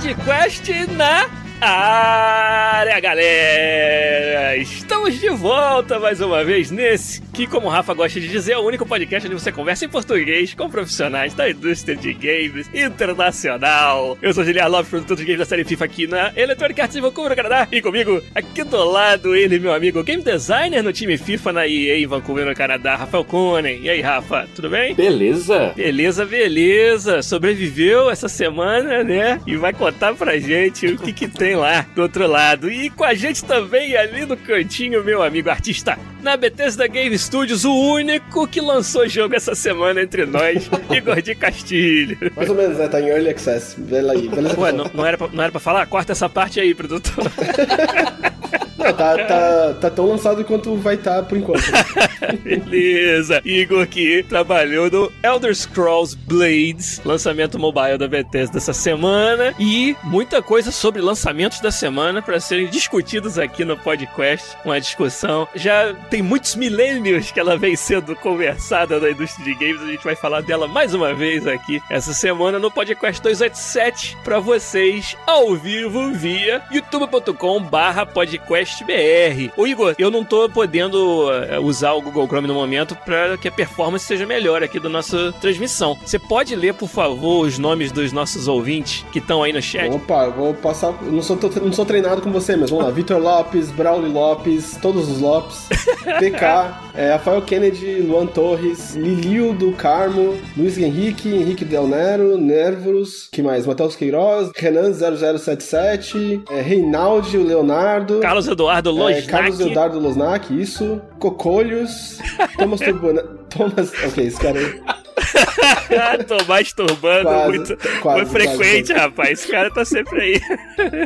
Podcast na área, galera! Estamos de volta mais uma vez nesse que, como o Rafa gosta de dizer, é o único podcast onde você conversa em português com profissionais da indústria de games internacional. Eu sou Juliano Lopes, produtor de games da série FIFA aqui na Electronic Arts de Vancouver, Canadá. E comigo, aqui do lado, ele, meu amigo, game designer no time FIFA na EA em Vancouver, no Canadá, Rafael Kunen. E aí, Rafa, tudo bem? Beleza. Beleza, beleza. Sobreviveu essa semana, né? E vai contar pra gente o que, que tem lá do outro lado. E com a gente também ali no cantinho, meu amigo artista na Bethesda Game Studios, o único que lançou jogo essa semana entre nós, Igor de Castilho. Mais ou menos, né? Tá em Early Access. Vê aí, beleza? Ué, não, não, era pra, não era pra falar? Corta essa parte aí, produtor. Não, tá, tá, tá tão lançado quanto vai estar tá por enquanto. Beleza. Igor que trabalhou no Elder Scrolls Blades, lançamento mobile da Bethesda essa semana. E muita coisa sobre lançamentos da semana para serem discutidos aqui no podcast. Uma discussão. Já tem muitos milênios que ela vem sendo conversada na indústria de games. A gente vai falar dela mais uma vez aqui essa semana no podcast 287 para vocês ao vivo via youtube.com/podcast BR. Ô Igor, eu não tô podendo eh, usar o Google Chrome no momento para que a performance seja melhor aqui da nossa transmissão. Você pode ler, por favor, os nomes dos nossos ouvintes que estão aí no chat? Opa, vou passar. Não sou, não sou treinado com você, mas vamos lá. Vitor Lopes, Braulio Lopes, todos os Lopes, PK, é, Rafael Kennedy, Luan Torres, Lilio do Carmo, Luiz Henrique, Henrique Del Nero, Nervos, que mais? Matheus Queiroz, Renan 0077, é, Reinaldi, o Leonardo. Carlos Eduardo Losnak. É, Carlos Eduardo Losnak, isso. Cocolhos. Thomas Turbana. Thomas. Ok, esse cara aí. Tô masturbando quase, muito, quase, muito frequente, quase. rapaz. Esse cara tá sempre aí.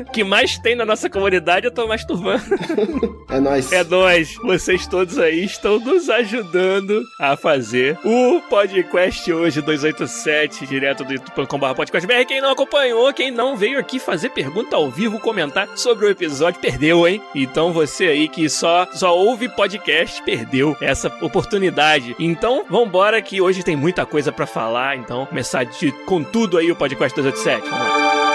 O que mais tem na nossa comunidade, eu tô masturbando. É nóis. É nóis. Vocês todos aí estão nos ajudando a fazer o podcast hoje, 287, direto do youtube.com.br podcastbr. Quem não acompanhou, quem não veio aqui fazer pergunta ao vivo, comentar sobre o episódio, perdeu, hein? Então você aí que só, só ouve podcast, perdeu essa oportunidade. Então, vambora que hoje tem muita coisa para falar, então começar de, com tudo aí o podcast 287. Vamos lá.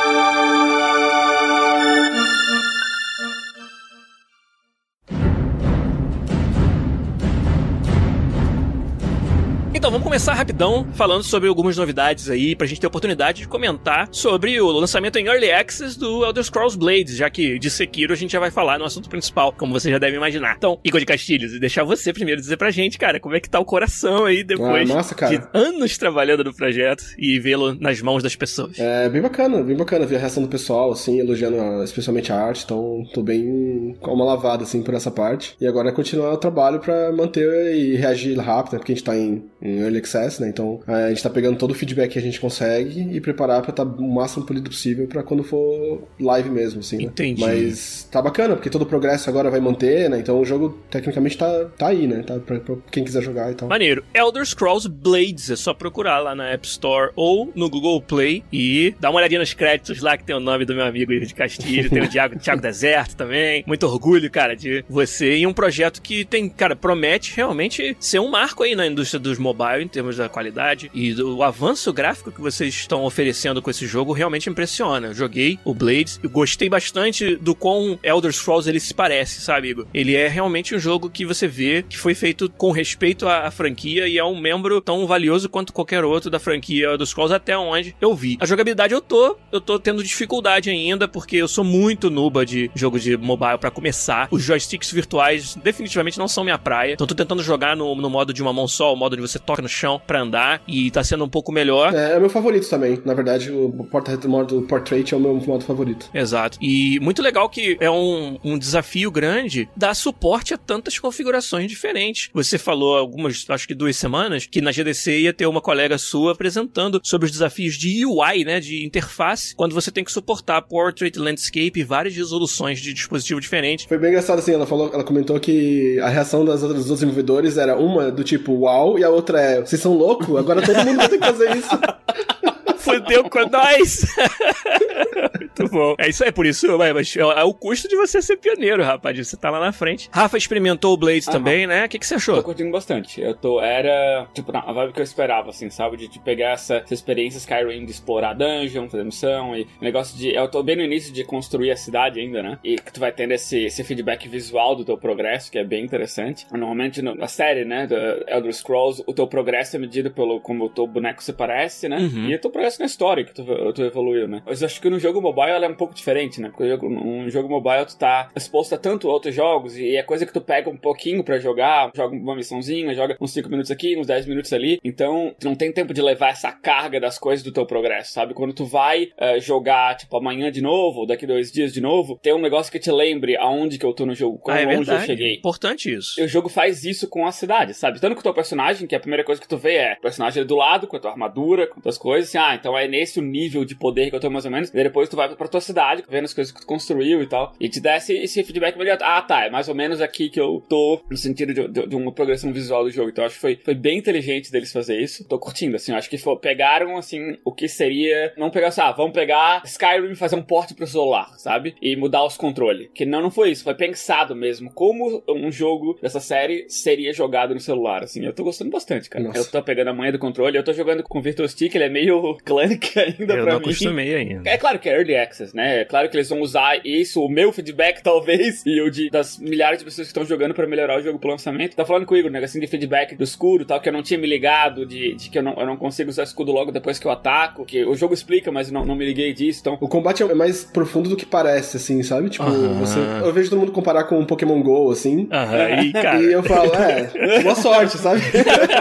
Então, vamos começar rapidão falando sobre algumas novidades aí, pra gente ter a oportunidade de comentar sobre o lançamento em Early Access do Elder Scrolls Blades, já que de Sekiro a gente já vai falar no assunto principal, como você já deve imaginar. Então, Igor de Castilhos, e deixar você primeiro dizer pra gente, cara, como é que tá o coração aí depois ah, nossa, de anos trabalhando no projeto e vê-lo nas mãos das pessoas. É, bem bacana, bem bacana ver a reação do pessoal, assim, elogiando a, especialmente a arte, então tô bem com uma lavada, assim, por essa parte. E agora é continuar o trabalho pra manter e reagir rápido, né, porque a gente tá em em Early Access, né? Então a gente tá pegando todo o feedback que a gente consegue e preparar pra estar tá o máximo polido possível pra quando for live mesmo, assim. Né? Entendi. Mas tá bacana, porque todo o progresso agora vai manter, né? Então o jogo tecnicamente tá, tá aí, né? Tá pra, pra quem quiser jogar e tal. Maneiro. Elder Scrolls Blades, é só procurar lá na App Store ou no Google Play e dar uma olhadinha nos créditos lá que tem o nome do meu amigo de Castilho, tem o Thiago, Thiago Deserto também. Muito orgulho, cara, de você e um projeto que tem, cara, promete realmente ser um marco aí na indústria dos mobile em termos da qualidade e do avanço gráfico que vocês estão oferecendo com esse jogo realmente impressiona. Eu joguei o Blades e gostei bastante do quão Elder Scrolls ele se parece, sabe, Igor? Ele é realmente um jogo que você vê que foi feito com respeito à, à franquia e é um membro tão valioso quanto qualquer outro da franquia Elder Scrolls até onde eu vi. A jogabilidade eu tô, eu tô tendo dificuldade ainda porque eu sou muito nuba de jogo de mobile para começar. Os joysticks virtuais definitivamente não são minha praia. Então tô tentando jogar no, no modo de uma mão só, o modo de você toca no chão pra andar e tá sendo um pouco melhor. É, é o meu favorito também. Na verdade, o porta modo Portrait é o meu modo favorito. Exato. E muito legal que é um, um desafio grande dar suporte a tantas configurações diferentes. Você falou algumas, acho que duas semanas, que na GDC ia ter uma colega sua apresentando sobre os desafios de UI, né, de interface, quando você tem que suportar Portrait, Landscape e várias resoluções de dispositivo diferentes. Foi bem engraçado assim, ela falou, ela comentou que a reação das outras dos desenvolvedores era uma do tipo uau e a outra é vocês são loucos? Agora todo mundo vai ter que fazer isso. Fudeu com nós! Muito bom. É isso aí, por isso mas é, o custo de você ser pioneiro, rapaz, você tá lá na frente. Rafa experimentou o Blades Aham. também, né? O que, que você achou? Tô curtindo bastante. Eu tô, era, tipo, a vibe que eu esperava, assim, sabe? De, de pegar essa, essa experiência Skyrim de explorar dungeon, fazer missão e negócio de... Eu tô bem no início de construir a cidade ainda, né? E que tu vai tendo esse, esse feedback visual do teu progresso, que é bem interessante. Normalmente, na série, né, do Elder Scrolls, o teu progresso é medido pelo como o teu boneco se parece, né? Uhum. E o teu progresso na história que tu, tu evoluiu, né? Mas acho que no jogo mobile ela é um pouco diferente, né? Porque um jogo mobile tu tá exposto a tanto outros jogos e é coisa que tu pega um pouquinho para jogar, joga uma missãozinha, joga uns 5 minutos aqui, uns 10 minutos ali. Então, tu não tem tempo de levar essa carga das coisas do teu progresso, sabe? Quando tu vai uh, jogar, tipo, amanhã de novo, ou daqui dois dias de novo, tem um negócio que te lembre aonde que eu tô no jogo, quão ah, é verdade. eu cheguei. Importante isso. E o jogo faz isso com a cidade, sabe? Tanto que o teu personagem, que é a primeira coisa que tu vê é o personagem do lado, com a tua armadura, com as coisas, assim, ah, então é nesse o nível de poder que eu tô mais ou menos. E depois tu vai pra tua cidade, vendo as coisas que tu construiu e tal. E te dá esse, esse feedback imediato. Ah, tá, é mais ou menos aqui que eu tô no sentido de, de, de uma progressão visual do jogo. Então acho que foi, foi bem inteligente deles fazer isso. Tô curtindo, assim. Acho que foi, pegaram, assim, o que seria. Não pegar assim, ah, vamos pegar Skyrim e fazer um porte pro celular, sabe? E mudar os controles. Que não, não foi isso. Foi pensado mesmo como um jogo dessa série seria jogado no celular, assim. Eu tô gostando bastante, cara. Nossa. Eu tô pegando a manha do controle. Eu tô jogando com o Virtual Stick, ele é meio clunky ainda eu pra não mim. acostumei ainda. É claro que é Early Access, né? É claro que eles vão usar isso, o meu feedback, talvez, e o de, das milhares de pessoas que estão jogando para melhorar o jogo pro lançamento. Tá falando com o Igor, né? Assim, de feedback do escudo tal, que eu não tinha me ligado, de, de que eu não, eu não consigo usar escudo logo depois que eu ataco, que o jogo explica, mas não, não me liguei disso, então... O combate é mais profundo do que parece, assim, sabe? Tipo, você, eu vejo todo mundo comparar com um Pokémon GO, assim. Aham, e, cara... e eu falo, é, boa sorte, sabe?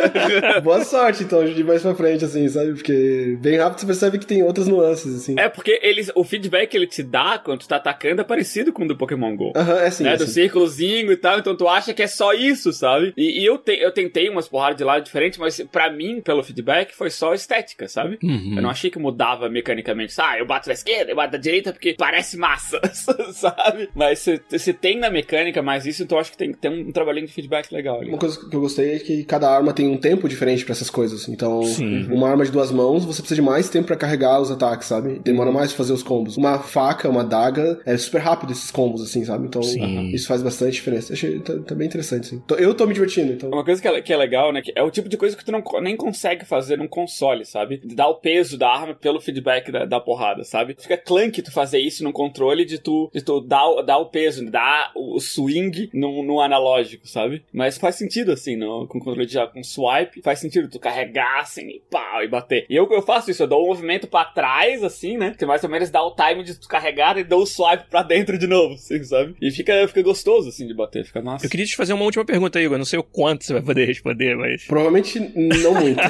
boa sorte, então, de mais pra frente, assim, sabe? Porque bem rápido você percebe que tem outras nuances, assim. É, porque eles, o feedback que ele te dá quando tu tá atacando é parecido com o do Pokémon GO. Aham, uhum, é assim. Né? É do assim. círculozinho e tal, então tu acha que é só isso, sabe? E, e eu, te, eu tentei umas porradas de lado diferentes, mas para mim, pelo feedback, foi só estética, sabe? Uhum. Eu não achei que mudava mecanicamente. Ah, eu bato da esquerda, eu bato da direita porque parece massa, sabe? Mas se, se tem na mecânica mais isso, então eu acho que tem que ter um, um trabalhinho de feedback legal. Ali. Uma coisa que eu gostei é que cada arma tem um tempo diferente para essas coisas. Então, Sim. uma arma de duas mãos, você precisa de mais tempo para carregar os ataques, sabe? Demora mais pra fazer os combos. Uma faca, uma daga, é super rápido esses combos, assim, sabe? Então, Sim. isso faz bastante diferença. Achei tá, tá bem interessante, assim. Eu tô me divertindo, então. Uma coisa que é, que é legal, né? É o tipo de coisa que tu não, nem consegue fazer num console, sabe? Dar o peso da arma pelo feedback da, da porrada, sabe? Fica clunky tu fazer isso num controle de tu, de tu dar, dar o peso, dar o swing no, no analógico, sabe? Mas faz sentido, assim, no, com controle de com swipe, faz sentido tu carregar, assim, e pau, e bater. E eu, eu faço isso, eu dou um movimento pra trás, assim, né? Que mais ou menos dá o time de carregar e dou o swipe pra dentro de novo, assim, sabe? E fica, fica gostoso, assim, de bater, fica massa. Eu queria te fazer uma última pergunta, Igor. Não sei o quanto você vai poder responder, mas. Provavelmente não muito.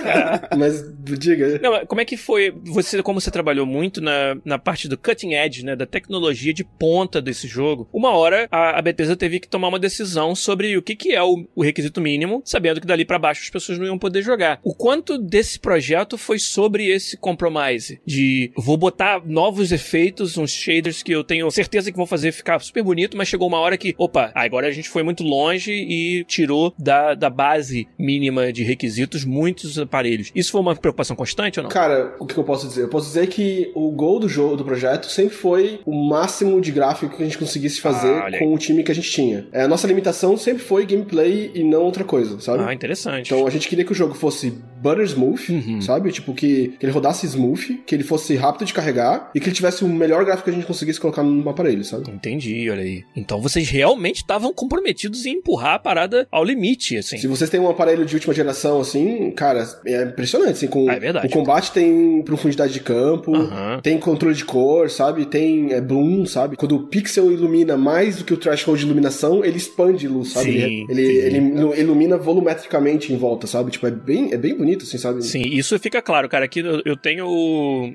mas diga. Não, como é que foi? Você, como você trabalhou muito na, na parte do cutting edge, né? Da tecnologia de ponta desse jogo, uma hora a, a Bethesda teve que tomar uma decisão sobre o que, que é o, o requisito mínimo, sabendo que dali para baixo as pessoas não iam poder jogar. O quanto desse projeto foi sobre esse compromise? De vou botar novos efeitos, uns shaders que eu tenho certeza que vão fazer ficar super bonito, mas chegou uma hora que, opa, agora a gente foi muito longe e tirou da, da base mínima de requisitos muitos aparelhos. Isso foi uma preocupação constante ou não? Cara, o que eu posso dizer? Eu posso dizer que o gol do jogo, do projeto, sempre foi o máximo de gráfico que a gente conseguisse fazer Ah, com o time que a gente tinha. É, a nossa limitação sempre foi gameplay e não outra coisa, sabe? Ah, interessante. Então a gente queria que o jogo fosse butter smooth, Uhum. sabe? Tipo, que, que ele rodasse smooth, que ele fosse rápido de carregar e que ele tivesse o melhor gráfico que a gente conseguisse colocar no aparelho, sabe? Entendi, olha aí. Então vocês realmente estavam comprometidos em empurrar a parada ao limite, assim. Se vocês têm um aparelho de última geração, assim, cara, é impressionante, assim, com Ah, é verdade. o combate tem profundidade de campo, Aham. tem controle de cor, sabe? Tem é, bloom, sabe? Quando o pixel ilumina mais do que o threshold de iluminação, ele expande luz, sabe? Sim, ele, sim. ele ilu- ilumina volumetricamente em volta, sabe? Tipo, é bem, é bem bonito, assim, sabe? Sim, isso fica claro, cara. Aqui eu- tenho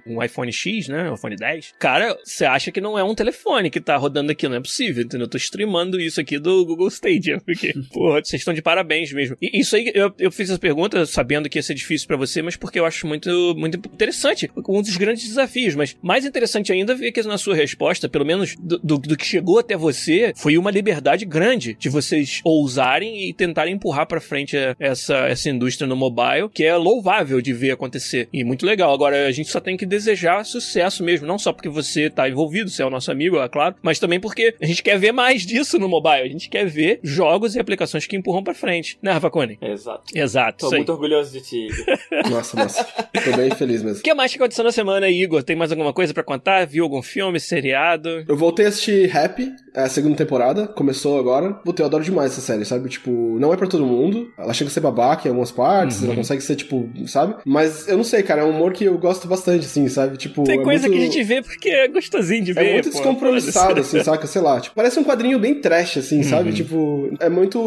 um iPhone X, né? Um iPhone 10. Cara, você acha que não é um telefone que tá rodando aqui, não é possível, entendeu? Eu tô streamando isso aqui do Google Stadia, porque, pô, vocês estão de parabéns mesmo. E isso aí, eu, eu fiz essa pergunta sabendo que ia ser difícil pra você, mas porque eu acho muito, muito interessante. Um dos grandes desafios, mas mais interessante ainda ver que na sua resposta, pelo menos do, do, do que chegou até você, foi uma liberdade grande de vocês ousarem e tentarem empurrar pra frente essa, essa indústria no mobile, que é louvável de ver acontecer. E muito legal. Agora, a gente só tem que desejar sucesso mesmo, não só porque você tá envolvido, você é o nosso amigo, é claro, mas também porque a gente quer ver mais disso no mobile. A gente quer ver jogos e aplicações que empurram pra frente. Né, Rafa Cone? Exato. Exato, Tô muito orgulhoso de ti. Igor. Nossa, nossa. Tô bem feliz mesmo. O que mais que aconteceu na semana, Igor? Tem mais alguma coisa pra contar? Viu algum filme, seriado? Eu voltei a assistir Happy, é a segunda temporada, começou agora. Puta, eu adoro demais essa série, sabe? Tipo, não é pra todo mundo. Ela chega a ser babaca em algumas partes, Uhum. ela consegue ser, tipo, sabe? Mas eu não sei, cara, é um humor que eu gosto bastante, assim, sabe? Tipo, Tem é coisa muito... que a gente vê porque é gostosinho de ver. É muito pô. descompromissado, assim, saca? Sei lá. Tipo, parece um quadrinho bem trash, assim, sabe? Uhum. Tipo, é muito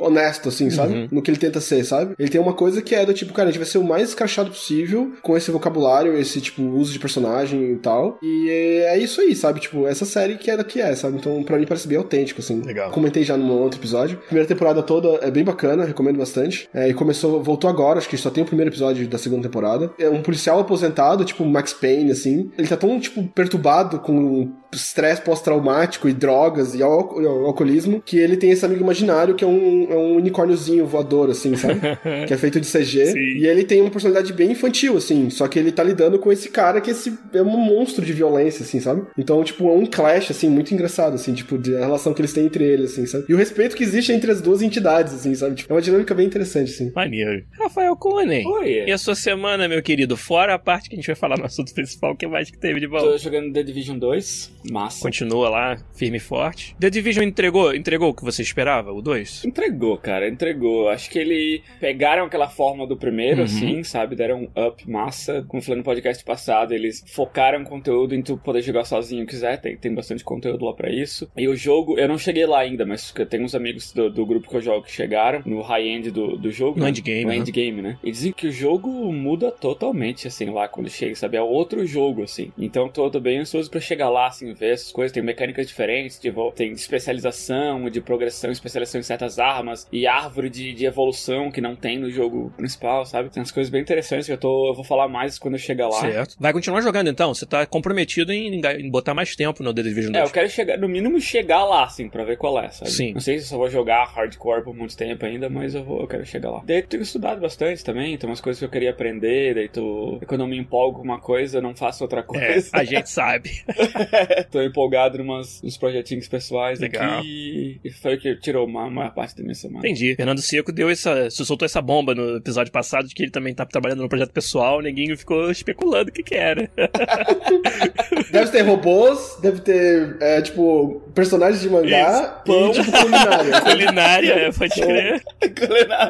honesto, assim, sabe? Uhum. No que ele tenta ser, sabe? Ele tem uma coisa que é do tipo, cara, a gente vai ser o mais escrachado possível com esse vocabulário, esse, tipo, uso de personagem e tal. E é isso aí, sabe? Tipo, essa série que é da que é, sabe? Então, pra mim parece bem autêntico, assim. Legal. Comentei já num outro episódio. Primeira temporada toda é bem bacana, recomendo bastante. É, e começou, voltou agora, acho que só tem o primeiro episódio da segunda temporada. É um policial aposentado, tipo Max Payne, assim. Ele tá tão, tipo, perturbado com estresse pós-traumático e drogas e al- e al- alcoolismo que ele tem esse amigo imaginário que é um, é um unicórniozinho voador, assim, sabe? que é feito de CG. Sim. E ele tem uma personalidade bem infantil, assim. Só que ele tá lidando com esse cara que esse é um monstro de violência, assim, sabe? Então, tipo, é um clash, assim, muito engraçado, assim, tipo, de a relação que eles têm entre eles, assim, sabe? E o respeito que existe entre as duas entidades, assim, sabe? Tipo, é uma dinâmica bem interessante, assim. Maneiro. Rafael Cone. Oi. E a sua semana, meu querido? Fora a parte que a gente vai falar no assunto principal, o que mais que teve de bom? Tô jogando The Division 2. Massa. Continua lá, firme e forte. The Division entregou, entregou o que você esperava, o 2? Entregou, cara, entregou. Acho que ele pegaram aquela forma do primeiro, Uhum. assim, sabe? Deram um up massa. Como falei no podcast passado, eles focaram conteúdo em tu poder jogar sozinho quiser. Tem, tem bastante conteúdo lá pra isso. E o jogo, eu não cheguei lá ainda, mas tenho uns amigos do, do grupo que eu jogo que chegaram no high-end do, do jogo. No né? endgame, No né? endgame, né? E dizem que o jogo muda totalmente, assim, lá quando chega, sabe? É outro jogo, assim. Então tô, tô bem ansioso pra chegar lá, assim, ver essas coisas. Tem mecânicas diferentes, de vo- tem especialização, de progressão, especialização em certas armas e árvore de, de evolução que não tem no jogo principal, sabe? Tem umas coisas bem interessantes que eu tô. Eu vou falar mais quando eu chegar lá. Certo. Vai continuar jogando então? Você tá comprometido em, em botar mais tempo no The Division 2? É, eu quero chegar, no mínimo chegar lá, assim, pra ver qual é, sabe? Sim. Não sei se eu só vou jogar hardcore por muito tempo ainda, mas eu, vou, eu quero chegar lá. Daí eu tenho estudado bastante também, tem umas coisas que eu queria aprender, daí tu, quando eu me empolgo com uma coisa, eu não faço outra É, coisa. a gente sabe. Tô empolgado numas, nos projetinhos pessoais Legal. aqui, e foi o que tirou uma maior parte da minha semana. Entendi. Fernando Seco deu essa. soltou essa bomba no episódio passado de que ele também tá trabalhando no projeto pessoal, o neguinho ficou especulando o que que era. Deve ter robôs, deve ter, é, tipo, personagens de mangá Isso, pão. e, tipo, culinária. Culinária, é, pode crer.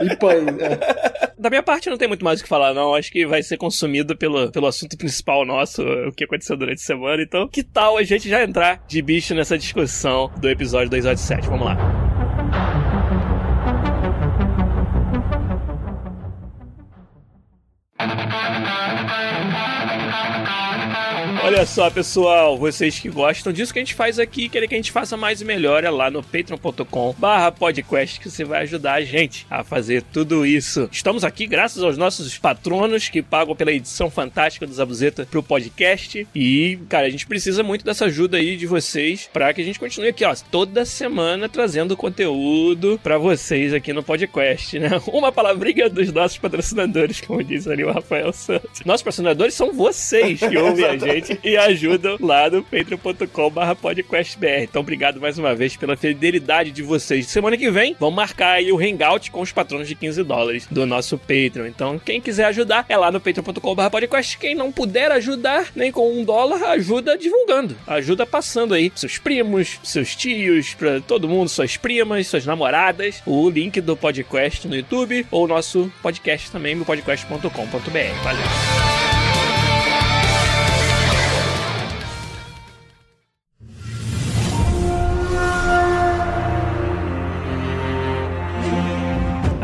e pães, é. Da minha parte não tem muito mais o que falar, não. Acho que vai ser consumido pelo, pelo assunto principal nosso, o que aconteceu durante a semana. Então, que tal a gente já entrar de bicho nessa discussão do episódio 287? Vamos lá. Olha só, pessoal, vocês que gostam disso que a gente faz aqui, querem que a gente faça mais e melhor, é lá no patreon.com barra podcast que você vai ajudar a gente a fazer tudo isso. Estamos aqui graças aos nossos patronos que pagam pela edição fantástica do Zabuzeta pro podcast e, cara, a gente precisa muito dessa ajuda aí de vocês para que a gente continue aqui, ó, toda semana trazendo conteúdo para vocês aqui no podcast, né? Uma palavrinha dos nossos patrocinadores, como diz ali o Rafael Santos. Nossos patrocinadores são vocês que ouvem a gente e ajudam lá no patreon.com.br podcastbr. Então, obrigado mais uma vez pela fidelidade de vocês. Semana que vem, vamos marcar aí o hangout com os patronos de 15 dólares do nosso Patreon. Então, quem quiser ajudar, é lá no patreon.com.br podcast. Quem não puder ajudar, nem com um dólar, ajuda divulgando. Ajuda passando aí seus primos, seus tios, pra todo mundo, suas primas, suas namoradas. O link do podcast no YouTube ou o nosso podcast também, no podcast.com.br. Valeu!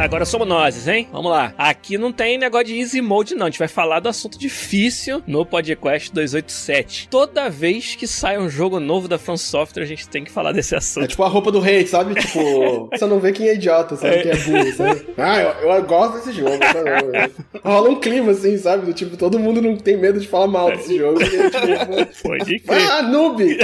Agora somos nós, hein? Vamos lá. Aqui não tem negócio de easy mode, não. A gente vai falar do assunto difícil no podcast 287. Toda vez que sai um jogo novo da From Software, a gente tem que falar desse assunto. É tipo a roupa do rei, sabe? Tipo, você não vê quem é idiota, sabe? É. Quem é burro, sabe? Ah, eu, eu gosto desse jogo. Tá Rola um clima, assim, sabe? Do tipo, todo mundo não tem medo de falar mal desse jogo. E, tipo, Pode crer. Ah, noob!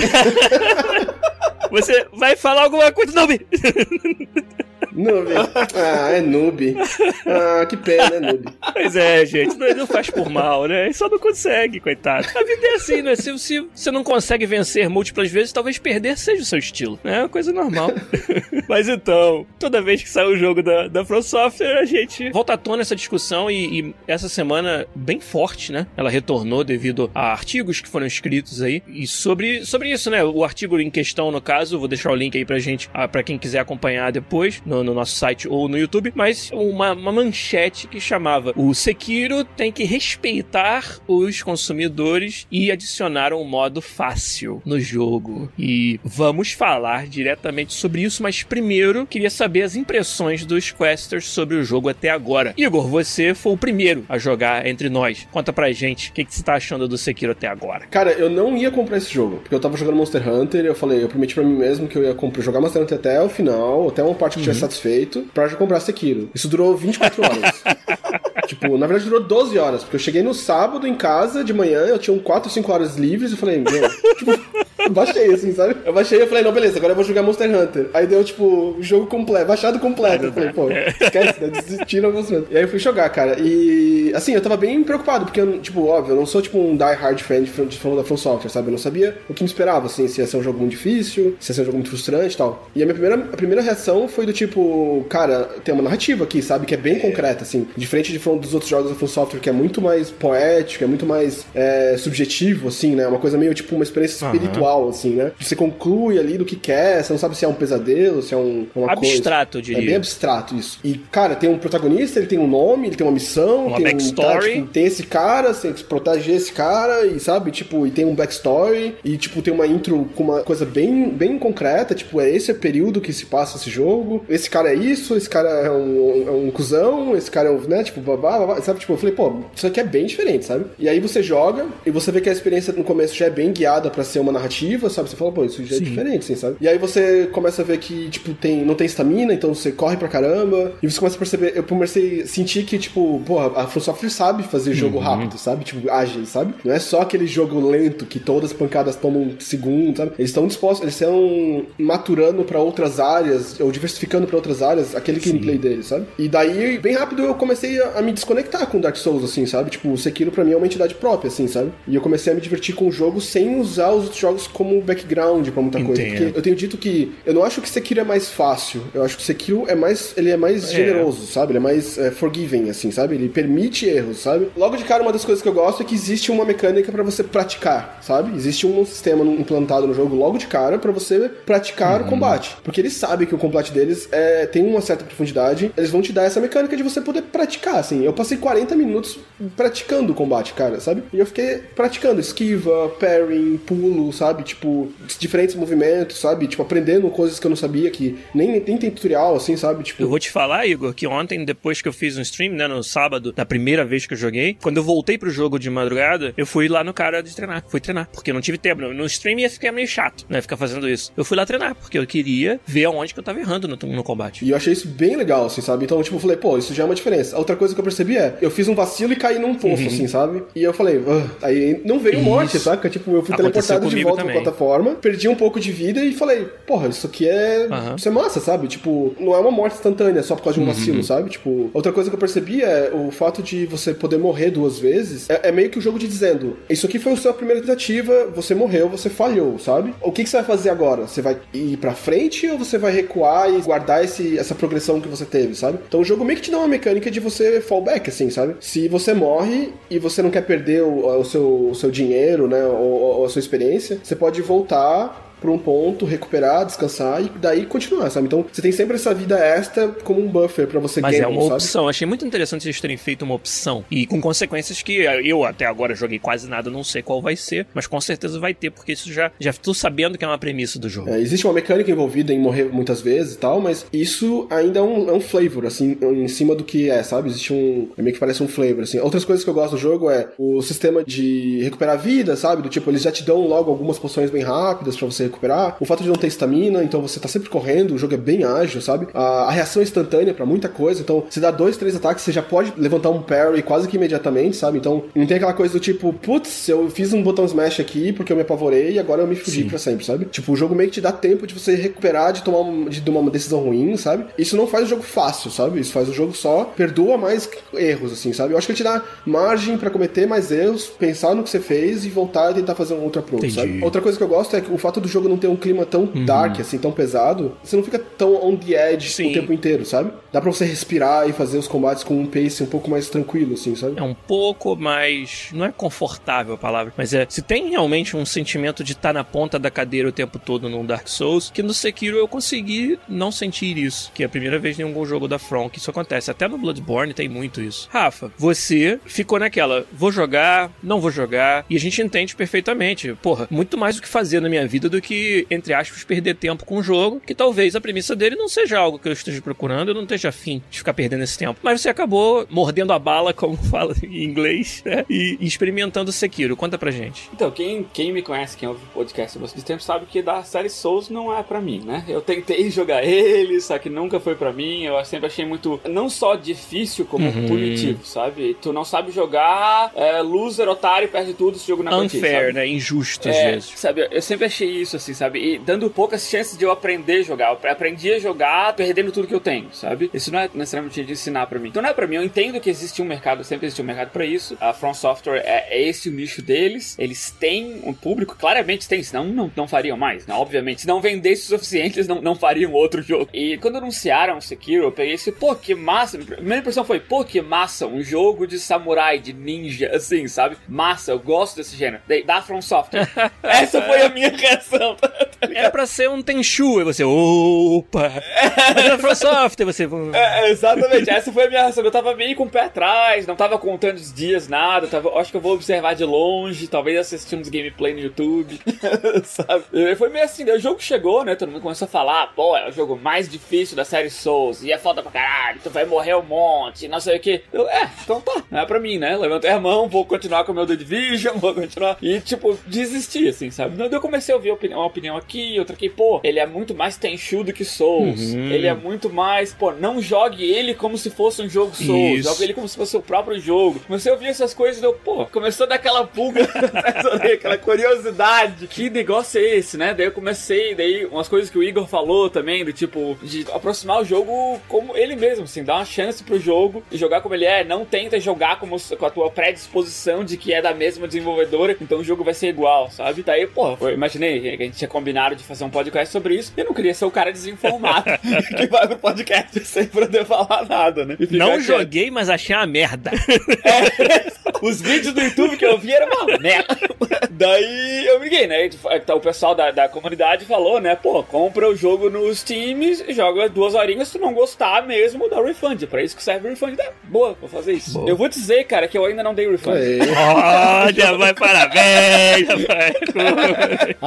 Você vai falar alguma coisa, noob! Noob. Ah, é noob. Ah, que pena, né, noob. Pois é, gente. Não, não faz por mal, né? Só não consegue, coitado. A vida é assim, né? Se, se você não consegue vencer múltiplas vezes, talvez perder seja o seu estilo. É uma coisa normal. Mas então, toda vez que sai o um jogo da, da From Software, a gente volta à tona essa discussão e, e, essa semana bem forte, né? Ela retornou devido a artigos que foram escritos aí. E sobre, sobre isso, né? O artigo em questão, no caso, vou deixar o link aí pra gente, ah, pra quem quiser acompanhar depois, no, no nosso site ou no YouTube, mas uma, uma manchete que chamava o Sekiro tem que respeitar os consumidores e adicionar um modo fácil no jogo. E vamos falar diretamente sobre isso, mas primeiro queria saber as impressões dos questers sobre o jogo até agora. Igor, você foi o primeiro a jogar entre nós. Conta pra gente o que, que você tá achando do Sekiro até agora. Cara, eu não ia comprar esse jogo, porque eu tava jogando Monster Hunter e eu falei, eu prometi pra mim mesmo que eu ia comprar, jogar Monster Hunter até o final, até uma parte que uhum. tivesse satisfeito, pra comprar Sekiro. Isso durou 24 horas. tipo, na verdade durou 12 horas, porque eu cheguei no sábado em casa de manhã, eu tinha 4, 5 horas livres e falei, meu, tipo, eu baixei assim, sabe? Eu baixei e falei, não, beleza, agora eu vou jogar Monster Hunter. Aí deu, tipo, jogo completo, baixado completo. Eu falei, pô, esquece, né? Desistiram Monster Hunter. E aí eu fui jogar, cara. E, assim, eu tava bem preocupado, porque, eu, tipo, óbvio, eu não sou, tipo, um die-hard fan de, de fã da From Software, sabe? Eu não sabia o que me esperava, assim, se ia ser um jogo muito difícil, se ia ser um jogo muito frustrante e tal. E a minha primeira, a primeira reação foi do tipo, cara, tem uma narrativa aqui, sabe? Que é bem concreta, assim. Diferente de dos outros jogos da From Software, que é muito mais poético, é muito mais é, subjetivo, assim, né? Uma coisa meio, tipo, uma experiência espiritual, uhum. assim, né? Você conclui ali do que quer, você não sabe se é um pesadelo, se é um, uma abstrato, coisa. eu diria. É bem abstrato isso. E, cara, tem um protagonista, ele tem um nome, ele tem uma missão, uma tem backstory. Um, tá, tipo, tem esse cara, você tem que proteger esse cara, e sabe, tipo, e tem um backstory, e, tipo, tem uma intro com uma coisa bem, bem concreta, tipo, é esse é o período que se passa esse jogo, esse cara é isso, esse cara é um, é um cuzão, esse cara é um, né, tipo, babá, babá, sabe, tipo, eu falei, pô, isso aqui é bem diferente, sabe? E aí você joga, e você vê que a experiência no começo já é bem guiada para ser uma narrativa, sabe? Você fala, pô, isso já é Sim. diferente, assim, sabe? E aí você começa a ver que, tipo, tem, não tem estamina, então você corre pra caramba, e você começa a perceber, eu comecei a sentir que, tipo, porra, a From Software sabe fazer jogo uhum. rápido, sabe? Tipo, ágil, sabe? Não é só aquele jogo lento que todas as pancadas tomam um segundo, sabe? Eles estão dispostos, eles estão maturando para outras áreas, ou diversificando para outras áreas, aquele gameplay deles, sabe? E daí, bem rápido, eu comecei a, a, me desconectar com Dark Souls, assim, sabe? Tipo, o Sekiro pra mim é uma entidade própria, assim, sabe? E eu comecei a me divertir com o jogo sem usar os outros jogos como background pra muita coisa. Porque eu tenho dito que eu não acho que Sekiro é mais fácil. Eu acho que Sekiro é mais. Ele é mais é. generoso, sabe? Ele é mais é, forgiving, assim, sabe? Ele permite erros, sabe? Logo de cara, uma das coisas que eu gosto é que existe uma mecânica para você praticar, sabe? Existe um sistema implantado no jogo logo de cara para você praticar uhum. o combate. Porque eles sabem que o combate deles é, tem uma certa profundidade, eles vão te dar essa mecânica de você poder praticar, assim. Eu passei 40 minutos praticando o combate, cara, sabe? E eu fiquei praticando esquiva, parrying, pulo, sabe? Tipo, diferentes movimentos, sabe? Tipo, aprendendo coisas que eu não sabia, que nem, nem tem tutorial, assim, sabe? Tipo... Eu vou te falar, Igor, que ontem, depois que eu fiz um stream, né, no sábado, da primeira vez que eu joguei, quando eu voltei pro jogo de madrugada, eu fui lá no cara de treinar. Fui treinar, porque eu não tive tempo. No stream ia ficar meio chato, né, ficar fazendo isso. Eu fui lá treinar, porque eu queria ver aonde que eu tava errando no, no combate. E eu achei isso bem legal, assim, sabe? Então, tipo, eu falei, pô, isso já é uma diferença. A outra coisa que eu percebi é, eu fiz um vacilo e caí num poço, uhum. assim, sabe? E eu falei, ah. aí não veio morte, saca? Tipo, eu fui Aconteceu teleportado de volta com a plataforma, perdi um pouco de vida e falei, porra, isso aqui é. Aham. Isso é massa, sabe? Tipo, não é uma morte instantânea só por causa de um vacilo, sabe? Tipo, outra coisa que eu percebi é o fato de você poder morrer duas vezes. É, é meio que o jogo te dizendo: Isso aqui foi a sua primeira tentativa, você morreu, você falhou, sabe? O que, que você vai fazer agora? Você vai ir pra frente ou você vai recuar e guardar esse, essa progressão que você teve, sabe? Então o jogo meio que te dá uma mecânica de você fallback, assim, sabe? Se você morre e você não quer perder o, o seu, o seu dinheiro, né? Ou, ou a sua experiência, você pode voltar pra um ponto, recuperar, descansar e daí continuar, sabe? Então você tem sempre essa vida extra como um buffer pra você Mas é gamble, uma sabe? opção. Achei muito interessante vocês terem feito uma opção. E com consequências que eu até agora joguei quase nada, não sei qual vai ser. Mas com certeza vai ter, porque isso já, já tô sabendo que é uma premissa do jogo. É, existe uma mecânica envolvida em morrer muitas vezes e tal, mas isso ainda é um, é um flavor, assim, em cima do que é, sabe? Existe um. É meio que parece um flavor, assim. Outras coisas que eu gosto do jogo é o sistema de recuperar vida, sabe? Do tipo, eles já te dão logo algumas poções bem rápidas pra você recuperar. O fato de não ter estamina, então você tá sempre correndo, o jogo é bem ágil, sabe? A, a reação é instantânea pra muita coisa, então você dá dois, três ataques, você já pode levantar um parry quase que imediatamente, sabe? Então não tem aquela coisa do tipo, putz, eu fiz um botão smash aqui porque eu me apavorei e agora eu me fudi Sim. pra sempre, sabe? Tipo, o jogo meio que te dá tempo de você recuperar, de tomar, um- de tomar uma decisão ruim, sabe? Isso não faz o jogo fácil, sabe? Isso faz o jogo só perdoa mais erros, assim, sabe? Eu acho que ele te dá margem pra cometer mais erros, pensar no que você fez e voltar e tentar fazer um outro approach? Outra coisa que eu gosto é que o fato do jogo não ter um clima tão Uhum. dark, assim, tão pesado, você não fica tão on the edge Sim. o tempo inteiro, sabe? Dá pra você respirar e fazer os combates com um pace um pouco mais tranquilo, assim, sabe? É um pouco mais. Não é confortável a palavra, mas é. Se tem realmente um sentimento de estar na ponta da cadeira o tempo todo num Dark Souls, que no Sekiro eu consegui não sentir isso. Que é a primeira vez em algum jogo da From que isso acontece. Até no Bloodborne tem muito isso. Rafa, você ficou naquela. Vou jogar, não vou jogar. E a gente entende perfeitamente. Porra, muito mais o que fazer na minha vida do que, entre aspas, perder tempo com o jogo. Que talvez a premissa dele não seja algo que eu esteja procurando, eu não esteja afim de ficar perdendo esse tempo. Mas você acabou mordendo a bala, como fala em inglês, né? E experimentando o Sekiro. Conta pra gente. Então, quem, quem me conhece, quem ouve o podcast há bastante tempo, sabe que da série Souls não é pra mim, né? Eu tentei jogar ele, só que nunca foi pra mim. Eu sempre achei muito, não só difícil, como Uhum. punitivo, sabe? Tu não sabe jogar, é, loser, otário, perde tudo, esse jogo não é ti, Unfair, né? Injusto às É, vezes. sabe, eu sempre achei isso, assim, sabe? E dando poucas chances de eu aprender a jogar. Eu aprendi a jogar perdendo tudo que eu tenho, sabe? Isso não é necessariamente de ensinar pra mim. Então não é pra mim. Eu entendo que existe um mercado, sempre existe um mercado pra isso. A From Software é, é esse o nicho deles. Eles têm um público, claramente tem, senão não, não fariam mais, né? Obviamente. Se não vendesse o suficiente, eles não, não fariam outro jogo. E quando anunciaram o Sekiro, eu peguei esse, pô, que massa. A primeira impressão foi, pô, que massa. Um jogo de samurai, de ninja, assim, sabe? Massa, eu gosto desse gênero. Da From Software. Essa foi a minha reação. Tá ligado? Era pra ser um Tenchu, e você, opa! Era From Software, você... É, exatamente, essa foi a minha reação. Eu tava meio com o pé atrás, não tava contando os dias, nada. Tava, acho que eu vou observar de longe, talvez assistir uns gameplay no YouTube, sabe? E foi meio assim, o jogo chegou, né? Todo mundo começou a falar, pô, é o jogo mais difícil da série Souls, e é foda pra caralho, tu vai morrer um monte, não sei o que. Eu, é, então tá, não é pra mim, né? Levantei a mão, vou continuar com o meu The Division, vou continuar. E, tipo, desisti, assim, sabe? Daí eu comecei a ouvir opini- uma opinião aqui, outra aqui, pô, ele é muito mais Tenchu do que Souls. Uhum. Ele é muito mais, pô, não jogue ele como se fosse um jogo Souls, Isso. jogue ele como se fosse o próprio jogo. Comecei a ouvir essas coisas e eu, pô, começou a dar aquela pulga, aquela curiosidade. Que negócio é esse, né? Daí eu comecei, daí umas coisas que o Igor falou também, do tipo, de aproximar o jogo como ele mesmo, assim, dar uma chance pro jogo e jogar como ele é. Não tenta jogar como, com a tua predisposição de que é da mesma desenvolvedora, então o jogo vai ser igual, sabe? Daí, pô, eu imaginei que a gente tinha combinado de fazer um podcast sobre isso. Eu não queria ser o cara desinformado que vai pro podcast sem poder falar nada, né? E Não quieto. joguei, mas achei uma merda. Os vídeos do YouTube que eu vi eram uma merda. Daí eu briguei, né? Então, O pessoal da, da comunidade falou, né? Pô, compra o jogo nos Steams, joga duas horinhas, se tu não gostar mesmo, dá refund. É pra isso que serve o refund. Dá. Boa, vou fazer isso. Boa. Eu vou dizer, cara, que eu ainda não dei refund. Olha, vai parabéns, rapaz.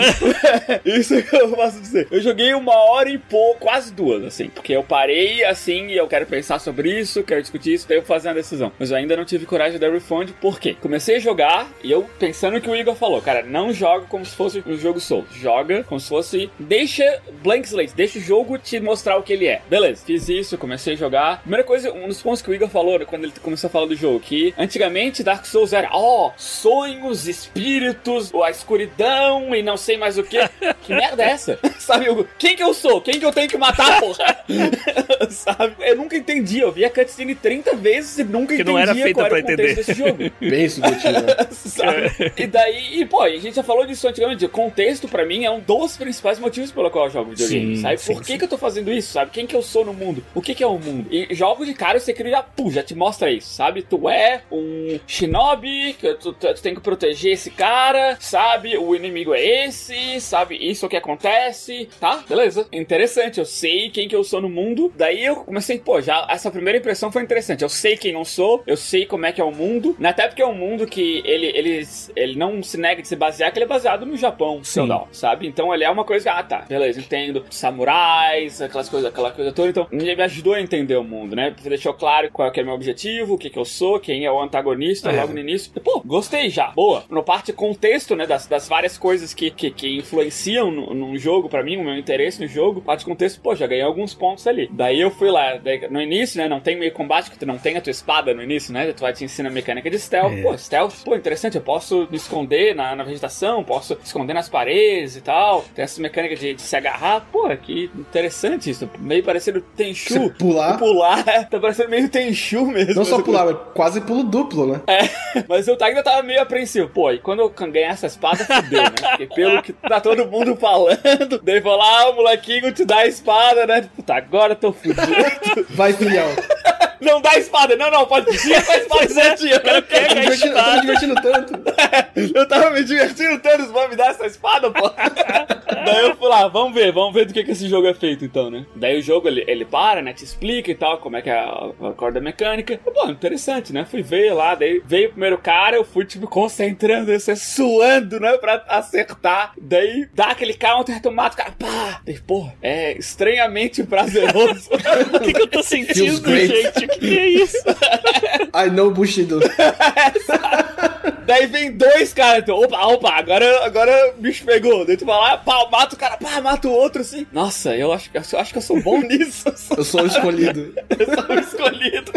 Isso que eu posso dizer. Eu joguei uma hora e pouco, quase duas, assim. Porque eu parei assim e eu quero pensar sobre isso, quero discutir isso, daí eu fazer uma decisão. Mas eu ainda não tive coragem dar refund, por quê? Comecei a jogar e eu pensando que o Igor falou, cara, não joga como se fosse um jogo solto. Joga como se fosse. Deixa blank slate, deixa o jogo te mostrar o que ele é. Beleza, fiz isso, comecei a jogar. Primeira coisa, um dos pontos que o Igor falou né, quando ele começou a falar do jogo, que antigamente Dark Souls era, ó, oh, sonhos, espíritos, a escuridão e não sei mais o que. que merda é essa? Sabe, Hugo? Quem que eu sou? Quem que eu tenho que matar, porra? Sabe? Eu nunca entendi. Eu vi a cutscene 30 vezes e nunca Que entendi não era feita qual era pra o entender. desse jogo. Bem subjetivo. né? Sabe? E daí, e, pô, a gente já falou disso antigamente. Contexto, pra mim, é um dos principais motivos pelo qual eu jogo videogame. Sim, sabe? sim, Por que, sim. que eu tô fazendo isso? Sabe? Quem que eu sou no mundo? O que, que é o mundo? E jogo de cara, você cria já, pô, já te mostra isso, sabe? Tu é um shinobi, que tu, tu, tu tem que proteger esse cara, sabe? O inimigo é esse, sabe? Isso que acontece, tá? Beleza. Interessante, eu sei quem que eu sou no mundo. Daí eu comecei, pô, já essa primeira impressão foi interessante. Eu sei quem eu sou, eu sei como é que é o mundo, né? até porque é um mundo que ele, ele, ele não se nega de se basear, que ele é baseado no Japão feudal, sabe? Então ele é uma coisa que, ah, tá, beleza, entendo. Samurais, aquelas coisas, aquela coisa toda. Então ele me ajudou a entender o mundo, né? Deixou claro qual é, que é o meu objetivo, o que, que eu sou, quem é o antagonista É. logo no início. Pô, gostei já, boa. No parte contexto, né, das, das várias coisas que, que, que influenciam no, num jogo, pra mim, o meu interesse no jogo, parte contexto, pô, já ganhei alguns pontos ali. Daí eu fui lá, daí, no início, né, não tem meio combate, que tu não tem a tua espada no início, né? Tu vai te ensinar a mecânica de stealth. É. Pô, stealth, pô, interessante, eu posso me esconder na, na vegetação, posso esconder nas paredes e tal. Tem essa mecânica de, de se agarrar. Pô, que interessante isso. Meio parecendo Tenchu. Você pular. Pular, tá parecendo meio Tenchu mesmo. Não só pular, mas quase pulo duplo, né? mas eu ainda tava meio apreensivo. Pô, e quando eu ganhar essa espada, fudeu, né? Porque pelo que tá todo mundo falando, daí vou lá, o molequinho te dá a espada, né? Puta, agora eu tô fudido. Vai, filhão. não dá a espada, não, não, pode tirar a espada certinho. Eu Eu tô quero me a divertindo, eu tô me espada. divertindo tanto. Eu tava me divertindo tanto, os vão me dar essa espada, pô. Daí eu fui lá, vamos ver, vamos ver do que, que esse jogo é feito, então, né? Daí o jogo, ele, ele para, né, te explica e tal, como é que é a, a corda mecânica. E, pô, interessante, né? Fui ver lá, daí veio o primeiro cara, eu fui, tipo, concentrando, assim, suando, né, pra acertar. Daí dá aquele counter, tu mata o cara, pá! Daí, pô, é estranhamente prazeroso. O que, que eu tô Feels sentindo, great. Gente? O que, que é isso? I know Bushido. Daí vem dois caras, então, opa, opa, agora, agora o bicho pegou. Daí tu vai lá, pá, mata o cara, pá, mata o outro, assim. Nossa, eu acho, eu acho que eu sou bom nisso. Eu sou, Eu sou o escolhido. eu sou o escolhido.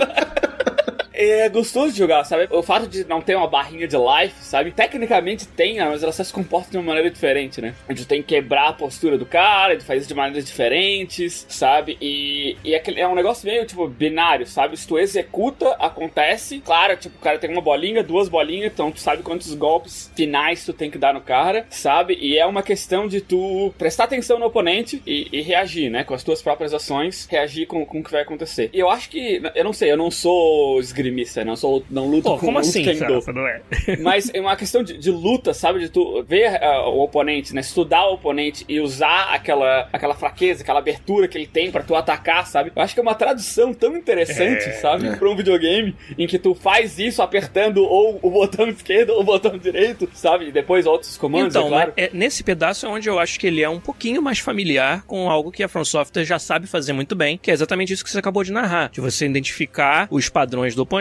É gostoso de jogar, sabe? O fato de não ter uma barrinha de life, sabe? Tecnicamente tem, né? mas ela só se comporta de uma maneira diferente, né? A gente tem que quebrar a postura do cara, ele faz isso de maneiras diferentes, sabe? E, e é é um negócio meio, tipo, binário, sabe? Se tu executa, acontece. Claro, tipo, o cara tem uma bolinha, duas bolinhas, então tu sabe quantos golpes finais tu tem que dar no cara, sabe? E é uma questão de tu prestar atenção no oponente e, e reagir, né? Com as tuas próprias ações, reagir com, com o que vai acontecer. E eu acho que, eu não sei, eu não sou esgrimista, não sou, não luto Pô, com como luto assim, kendo. Rafa, não é? Mas é uma questão de, de luta, sabe? De tu ver ah, o oponente, né? Estudar o oponente e usar aquela, aquela fraqueza, aquela abertura que ele tem pra tu atacar, sabe? Eu acho que é uma tradução tão interessante, É, sabe? é. Pra um videogame em que tu faz isso apertando ou o botão esquerdo ou o botão direito, sabe? E depois outros comandos, Então, é claro. né, é nesse pedaço é onde eu acho que ele é um pouquinho mais familiar com algo que a From Software já sabe fazer muito bem, que é exatamente isso que você acabou de narrar, de você identificar os padrões do oponente,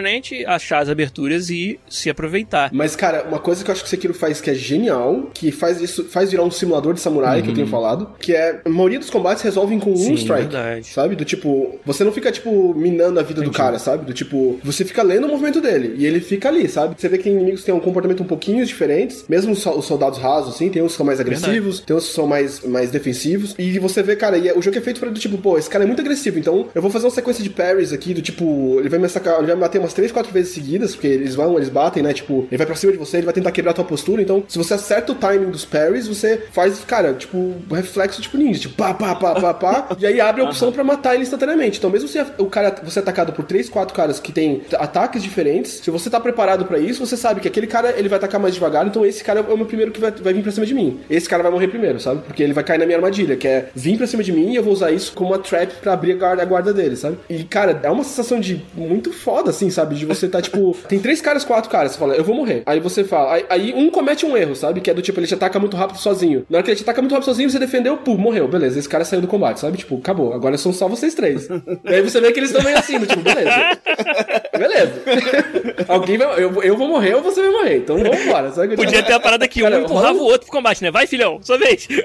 achar as aberturas e se aproveitar. Mas, cara, uma coisa que eu acho que o Sekiro faz que é genial, que faz isso, faz virar um simulador de samurai, que eu tenho falado, que é a maioria dos combates resolvem com Uhum. Sim, um strike. verdade. Sabe? Do tipo, você não fica, tipo, minando a vida do cara, sabe? Do tipo, você fica lendo o movimento dele e ele fica ali, sabe? Você vê que inimigos têm um comportamento um pouquinho diferentes, mesmo os, sol- os soldados rasos, assim, tem uns que são mais agressivos, tem uns que são mais, mais defensivos. E você vê, cara, e é- o jogo é feito pra do tipo, pô, esse cara é muito agressivo, então eu vou fazer uma sequência de parries aqui, do tipo, ele vai me sacar, ele vai me bater umas 3, 4 vezes seguidas, porque eles vão, eles batem, né? Tipo, ele vai pra cima de você, ele vai tentar quebrar a tua postura. Então, se você acerta o timing dos parries, você faz, cara, tipo, um reflexo tipo ninja, tipo, pá, pá, pá, pá, pá, e aí abre a opção pra matar ele instantaneamente. Então, mesmo se o cara, você é atacado por 3, 4 caras que tem ataques diferentes, se você tá preparado pra isso, você sabe que aquele cara, ele vai atacar mais devagar, então esse cara é o meu primeiro que vai, vai vir pra cima de mim. Esse cara vai morrer primeiro, sabe? Porque ele vai cair na minha armadilha, que é vir pra cima de mim e eu vou usar isso como uma trap pra abrir a guarda, a guarda dele, sabe? E, cara, é uma sensação de muito foda, assim, sabe? De você tá, tipo, tem três caras, quatro caras, você fala, eu vou morrer. Aí você fala, aí, aí um comete um erro, sabe? Que é do tipo, ele te ataca muito rápido sozinho. Na hora que ele te ataca muito rápido sozinho, você defendeu, pum, morreu, beleza. Esse cara saiu do combate, sabe? Tipo, acabou. Agora são só vocês três. e aí você vê que eles estão meio assim, tipo, beleza. beleza. Alguém vai. Eu, eu vou morrer ou você vai morrer. Então vamos embora. Sabe? Podia ter a parada que Cara, um empurrava o outro pro combate, né? Vai, filhão, sua vez.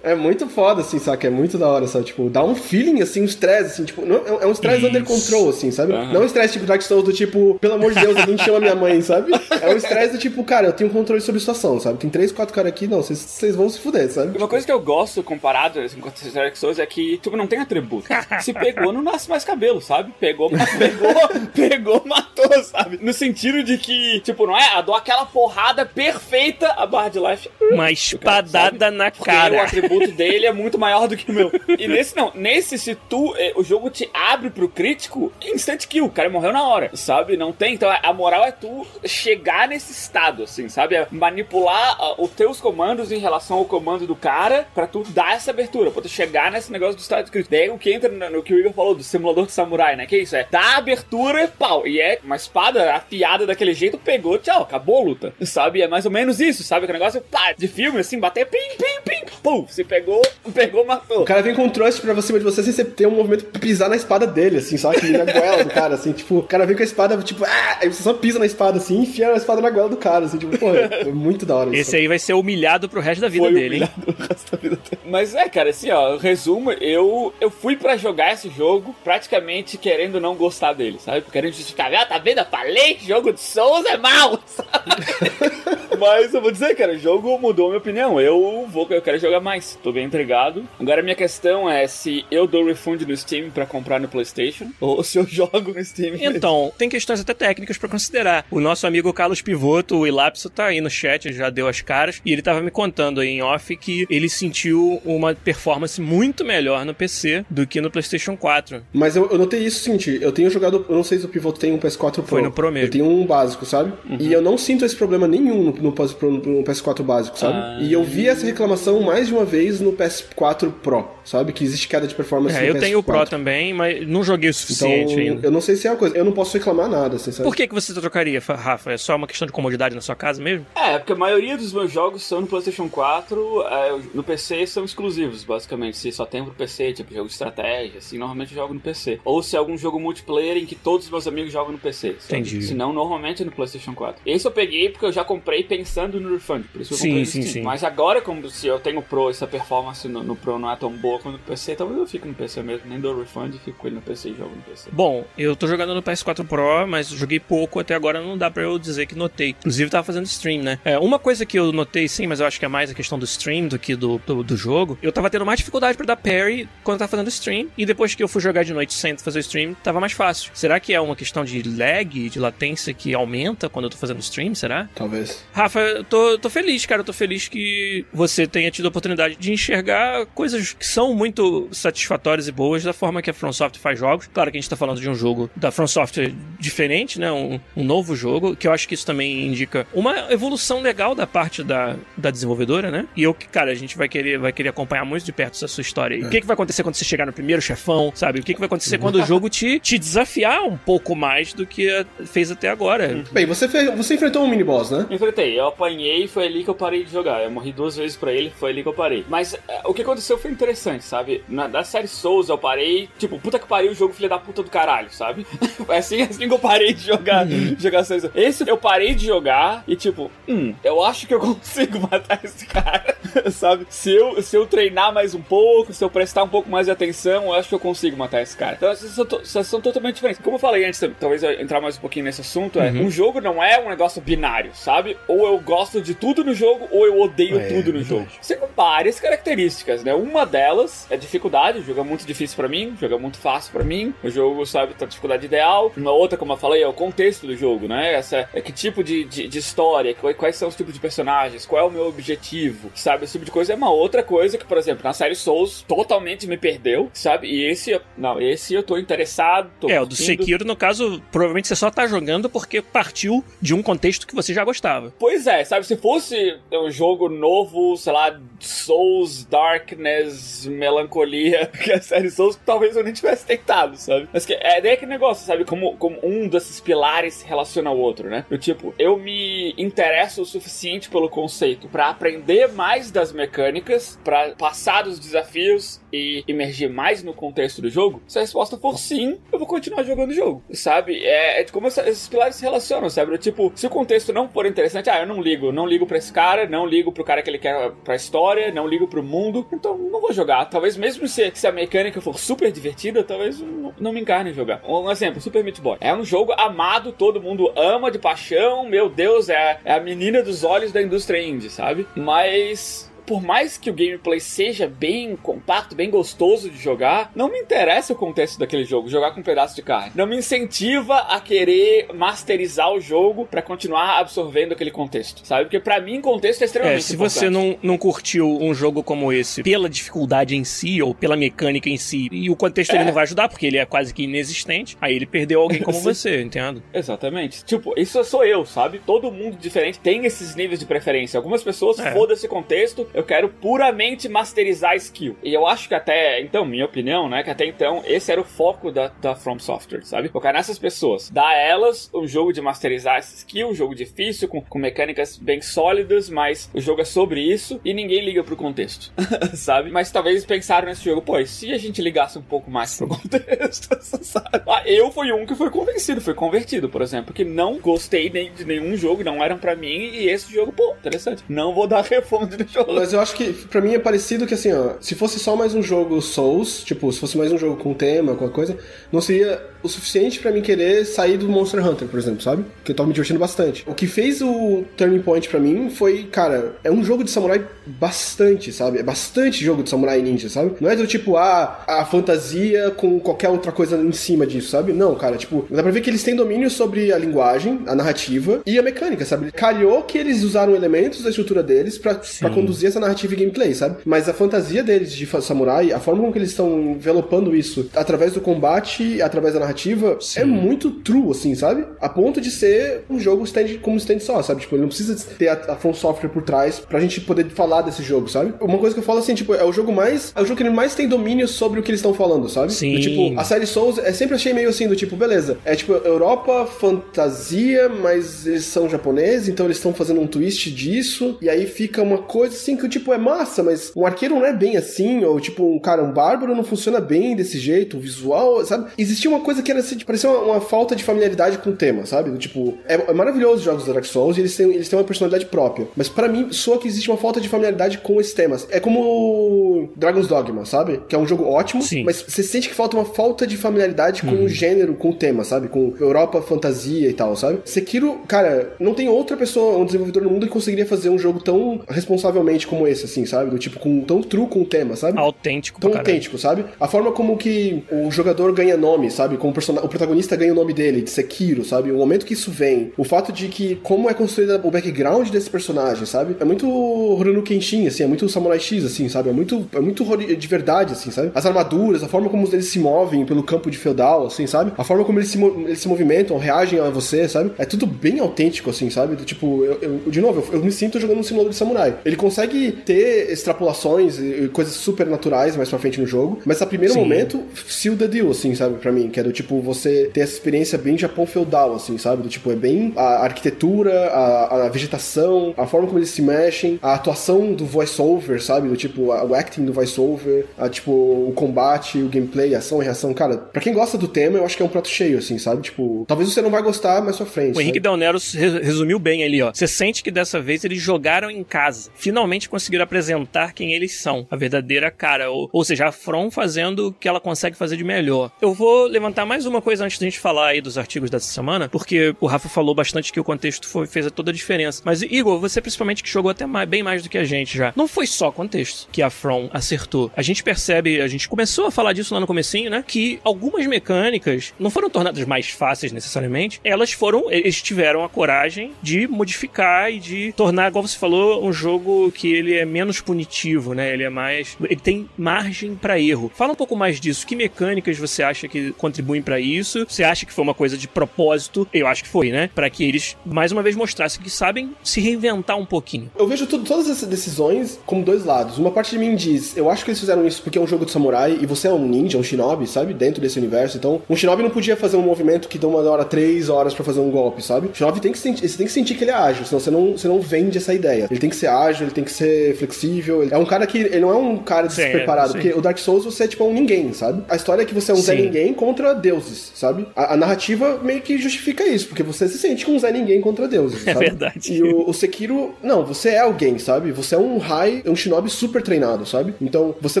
É muito foda, assim, sabe? É muito da hora, sabe? Tipo, dá um feeling, assim, um stress, assim, tipo, não, é um stress under control, assim, sabe? Não um stress tipo Dark Souls do tipo, pelo amor de Deus, alguém chama minha mãe, sabe? É um stress do tipo, cara, eu tenho controle sobre a situação, sabe? Tem três, quatro caras aqui, não, vocês- vão se fuder, sabe? Uma coisa que eu gosto comparado assim, com as Dark Souls é que, tipo, não tem atributo. Se pegou, não nasce mais cabelo, sabe? Pegou, pegou, pegou, matou, sabe? No sentido de que, tipo, não é? Dou aquela porrada perfeita, a barra de life. Uma espadada na Porque o cara. atributo dele é muito maior do que o meu. E nesse não, nesse se tu, eh, o jogo te abre pro crítico, instant kill, o cara morreu na hora, sabe? Não tem, então a moral é tu chegar nesse estado, assim, sabe? É manipular ah, os teus comandos em relação ao comando do cara pra tu dar essa abertura, pra tu chegar nesse negócio do estado crítico. Daí é o que entra no, no que o Igor falou, do simulador de samurai, né? Que isso, é dar abertura, pau, e é uma espada afiada daquele jeito, pegou, tchau, acabou a luta, sabe? É mais ou menos isso, sabe? Que negócio, pá, de filme, assim, bater, pim, pim, pim, pum, se pegou, pegou, matou. O cara vem com um thrust pra cima de você sem você ter um movimento pisar na espada dele, assim, só que na goela do cara, assim, tipo, o cara vem com a espada, tipo, ah, aí você só pisa na espada, assim, e enfia a espada na goela do cara, assim, tipo, porra, é muito da hora isso. Esse aí vai ser humilhado pro resto da vida Foi dele, hein? humilhado o resto da vida dele. Mas é, cara, assim, ó, resumo, eu, eu fui pra jogar esse jogo praticamente querendo não gostar dele, sabe? Querendo justificar, ah, tá vendo? Eu falei que jogo de Souls é mal, sabe? Mas eu vou dizer, cara, o jogo mudou minha opinião. Eu vou, eu quero jogar mais. Tô bem intrigado. Agora a minha questão é se eu dou refund no Steam pra comprar no PlayStation ou se eu jogo no Steam. Então, tem questões até técnicas pra considerar. O nosso amigo Carlos Pivoto, o Ilapso, tá aí no chat, já deu as caras, e ele tava me contando aí em off que ele sentiu uma performance muito melhor no PC do que no PlayStation 4. Mas eu, eu notei isso, sim, eu tenho jogado, eu não sei se o Pivoto tem um PS4 Pro. Foi no Pro mesmo. Eu tenho um básico, sabe? E eu não sinto esse problema nenhum no, no, no PS4 básico, sabe? Ah. E eu vi essa reclamação mais de uma vez no PS4 Pro, sabe? Que existe queda de performance É, no eu PS4. tenho o Pro também, mas não joguei o Então, suficiente ainda. eu não sei se é uma coisa, eu não posso reclamar nada, assim, sabe? Por que, que você trocaria, Fa- Rafa? É só uma questão de comodidade na sua casa mesmo? É, porque a maioria dos meus jogos são no PlayStation 4, é, no PC são exclusivos, basicamente. Se só tem pro PC, tipo jogo de estratégia, assim, normalmente eu jogo no PC. Ou se é algum jogo multiplayer em que todos os meus amigos jogam no PC. sabe? Entendi. Se não, normalmente é no PlayStation 4. Esse eu peguei porque eu já comprei pensando no refund, por isso eu Sim, comprei sim, Steam. sim. Mas agora, como se eu tenho o Pro, essa performance no, no Pro não é tão boa quanto no PC, então eu fico no PC mesmo, nem dou refund, fico com ele no PC e jogo no PC. Bom, eu tô jogando no PS4 Pro, mas joguei pouco até agora, não dá pra eu dizer que notei. Inclusive, tava fazendo stream, né? É, uma coisa que eu notei sim, mas eu acho que é mais a questão do stream do que do, do, do jogo. Eu tava tendo mais dificuldade pra dar parry quando eu tava fazendo stream, e depois que eu fui jogar de noite sem fazer o stream, tava mais fácil. Será que é uma questão de lag, de latência que aumenta quando eu tô fazendo stream? Será? Talvez. Rafa, eu tô, tô feliz, cara. Eu tô feliz que você tenha tido a oportunidade de enxergar coisas que são muito satisfatórias e boas da forma que a From Software faz jogos. Claro que a gente tá falando de um jogo da From Software diferente, né? Um, um novo jogo, que eu acho que isso também indica uma evolução legal da parte da, da desenvolvedora, né? E eu, que, cara, a gente vai querer, vai querer acompanhar muito de perto essa sua história aí. O que, que vai acontecer quando você chegar no primeiro chefão, sabe? O que, que vai acontecer quando o jogo te, te desafiar um pouco mais do que fez até agora? Bem, você, fez, você enfrentou um mini-boss, né? Enfrentei, eu apanhei e foi ali que eu parei de jogar. Eu morri duas vezes pra ele, foi ali que eu parei. Mas é, o que aconteceu foi interessante, sabe? Na, da série Souls eu parei, tipo, puta que pariu o jogo filho da puta do caralho, sabe? Foi assim, assim que eu parei de jogar, jogar série Souls. Esse eu parei de jogar e tipo, hum, eu acho que eu consigo matar esse cara, sabe? Se eu, se eu treinar mais um pouco, se eu prestar um pouco mais de atenção, eu acho que eu consigo matar esse cara. Então essas são, são totalmente diferentes. Como eu falei antes, talvez eu entrar mais um pouquinho nesse assunto, é um jogo não é um negócio binário, sabe? Ou eu gosto de tudo no jogo, ou eu odeio É, tudo no jogo. Você tem várias características, né? Uma delas é dificuldade, o jogo é muito difícil pra mim, o jogo é muito fácil pra mim, o jogo, sabe, tá dificuldade ideal. Uma outra, como eu falei, é o contexto do jogo, né? Essa, é que tipo de, de, de história, quais, quais são os tipos de personagens, qual é o meu objetivo, sabe? Esse tipo de coisa é uma outra coisa que, por exemplo, na série Souls totalmente me perdeu, sabe? E esse, não, esse eu tô interessado. Tô é, o do Sekiro, no caso, provavelmente você só tá jogando porque partiu de um contexto que você já gostava. Pois é, sabe? Se fosse um jogo novo, sei lá, Souls, Darkness, Melancolia, que é a série Souls, talvez eu nem tivesse tentado, sabe? Mas que, é daí aquele negócio, sabe? Como, como um desses pilares se relaciona ao outro, né? Eu, tipo, eu me interesso o suficiente pelo conceito para aprender mais das mecânicas, para passar dos desafios e emergir mais no contexto do jogo. Se a resposta for sim, eu vou continuar jogando o jogo, sabe? É, é como esses pilares se relacionam, sabe? Eu, tipo, se o contexto não for interessante, ah, eu não ligo, não ligo pra esse cara, não ligo pro cara que ele quer pra história, não ligo pro mundo, então não vou jogar. Talvez mesmo se, se a mecânica for super divertida, talvez não, não me encarne jogar. Um exemplo, Super Meat Boy. É um jogo amado, todo mundo ama de paixão, meu Deus, é, é a menina dos olhos da indústria indie, sabe? Mas por mais que o gameplay seja bem compacto, bem gostoso de jogar, não me interessa o contexto daquele jogo, jogar com um pedaço de carne. Não me incentiva a querer masterizar o jogo para continuar absorvendo aquele contexto, sabe? Porque para mim, contexto é extremamente é, se importante. você não, não curtiu um jogo como esse pela dificuldade em si ou pela mecânica em si, e o contexto é. ele não vai ajudar porque ele é quase que inexistente, aí ele perdeu alguém como você, entendo? Exatamente. Tipo, isso sou eu, sabe? Todo mundo diferente tem esses níveis de preferência. Algumas pessoas, é. foda-se contexto, eu quero puramente masterizar skill. E eu acho que até, então, minha opinião, né, que até então esse era o foco da, da From Software, sabe? Focar nessas pessoas, dar a elas um jogo de masterizar essa skill, um jogo difícil, com, com mecânicas bem sólidas, mas o jogo é sobre isso e ninguém liga pro contexto, sabe? Mas talvez pensaram nesse jogo, pô, e se a gente ligasse um pouco mais pro contexto, sabe? Ah, eu fui um que foi convencido, foi convertido, por exemplo, que não gostei nem de nenhum jogo, não eram para mim, e esse jogo, pô, interessante. Não vou dar refund no jogo. Mas eu acho que pra mim é parecido que assim, ó, se fosse só mais um jogo Souls, tipo, se fosse mais um jogo com tema, alguma coisa, não seria o suficiente para mim querer sair do Monster Hunter, por exemplo, sabe? Que eu tô me divertindo bastante. O que fez o turning point para mim foi, cara, é um jogo de samurai bastante, sabe? É bastante jogo de samurai ninja, sabe? Não é do tipo, ah, a fantasia com qualquer outra coisa em cima disso, sabe? Não, cara, tipo, dá pra ver que eles têm domínio sobre a linguagem, a narrativa e a mecânica, sabe? Calhou que eles usaram elementos da estrutura deles para conduzir essa narrativa e gameplay, sabe? Mas a fantasia deles de samurai, a forma como eles estão envelopando isso através do combate, através da narrativa, Sim. é muito true, assim, sabe? A ponto de ser um jogo stand, como stand só, sabe? Tipo, ele não precisa ter a, a From Software por trás pra gente poder falar desse jogo, sabe? Uma coisa que eu falo assim, tipo, é o jogo mais. É o jogo que ele mais tem domínio sobre o que eles estão falando, sabe? Sim. Do, tipo, a série Souls é sempre achei meio assim, do tipo, beleza. É tipo, Europa, fantasia, mas eles são japoneses, então eles estão fazendo um twist disso. E aí fica uma coisa assim que, tipo, é massa, mas um arqueiro não é bem assim, ou tipo, um cara, um bárbaro não funciona bem desse jeito, o visual, sabe? Existia uma coisa que era assim, parecia uma, uma, falta de familiaridade com o tema, sabe? Tipo, é, é maravilhoso os jogos do Dark Souls e eles têm, eles têm uma personalidade própria. Mas para mim, soa que existe uma falta de familiaridade com esses temas. É como Dragon's Dogma, sabe? Que é um jogo ótimo, Sim. mas você sente que falta uma falta de familiaridade com uhum. o gênero, com o tema, sabe? Com Europa, fantasia e tal, sabe? Sekiro, cara, não tem outra pessoa, um desenvolvedor no mundo que conseguiria fazer um jogo tão responsavelmente como esse, assim, sabe? Do tipo, com tão true com o tema, sabe? Autêntico. Tão autêntico, sabe? A forma como que o jogador ganha nome, sabe? Como o, o protagonista ganha o nome dele, de Sekiro, sabe? O momento que isso vem. O fato de que como é construído o background desse personagem, sabe? É muito Rurouni Kenshin, assim, é muito Samurai X, assim, sabe? É muito, é muito de verdade, assim, sabe? As armaduras, a forma como eles se movem pelo campo de feudal, assim, sabe? A forma como eles se, eles se movimentam, reagem a você, sabe? É tudo bem autêntico, assim, sabe? Tipo, eu, eu, de novo, eu, eu me sinto jogando um simulador de samurai. Ele consegue ter extrapolações e coisas super naturais mais pra frente no jogo, mas a primeiro Sim. momento, seal the deal, assim, sabe? Pra mim, que é do tipo, você ter essa experiência bem Japão feudal, assim, sabe? Do tipo, é bem a arquitetura, a, a vegetação, a forma como eles se mexem, a atuação do voice-over, sabe? Do tipo, a, o acting do voice-over, a, tipo, o combate, o gameplay, ação e reação. Cara, pra quem gosta do tema, eu acho que é um prato cheio, assim, sabe? Tipo, talvez você não vai gostar mais pra frente. O Henrique Del Nero resumiu bem ali, ó. Você sente que dessa vez eles jogaram em casa. Finalmente conseguiram apresentar quem eles são. A verdadeira cara. Ou, ou seja, a From fazendo o que ela consegue fazer de melhor. Eu vou levantar mais uma coisa antes da gente falar aí dos artigos dessa semana, porque o Rafa falou bastante que o contexto foi, fez toda a diferença. Mas, Igor, você principalmente que jogou até mais, bem mais do que a gente já. Não foi só contexto que a From acertou. A gente percebe, a gente começou a falar disso lá no comecinho, né? Que algumas mecânicas não foram tornadas mais fáceis necessariamente. Elas foram, eles tiveram a coragem de modificar e de tornar, igual você falou, um jogo que ele é menos punitivo, né? Ele é mais. Ele tem margem para erro. Fala um pouco mais disso. Que mecânicas você acha que contribuem para isso? Você acha que foi uma coisa de propósito? Eu acho que foi, né? Para que eles mais uma vez mostrassem que sabem se reinventar um pouquinho. Eu vejo tudo, todas essas decisões como dois lados. Uma parte de mim diz, eu acho que eles fizeram isso porque é um jogo de samurai e você é um ninja, um shinobi, sabe? Dentro desse universo. Então, um shinobi não podia fazer um movimento que demora três horas para fazer um golpe, sabe? O shinobi tem que sentir, você tem que sentir que ele é ágil, senão você não, você não vende essa ideia. Ele tem que ser ágil, ele tem que ser flexível. É um cara que, ele não é um cara despreparado, porque o Dark Souls você é tipo um ninguém, sabe? A história é que você é um sim. Zé Ninguém contra deuses, sabe? A, a, narrativa meio que justifica isso, porque você se sente com um Zé Ninguém contra deuses, é sabe? É verdade. E o, o Sekiro, não, você é alguém, sabe? Você é um high, um shinobi super treinado, sabe? Então, você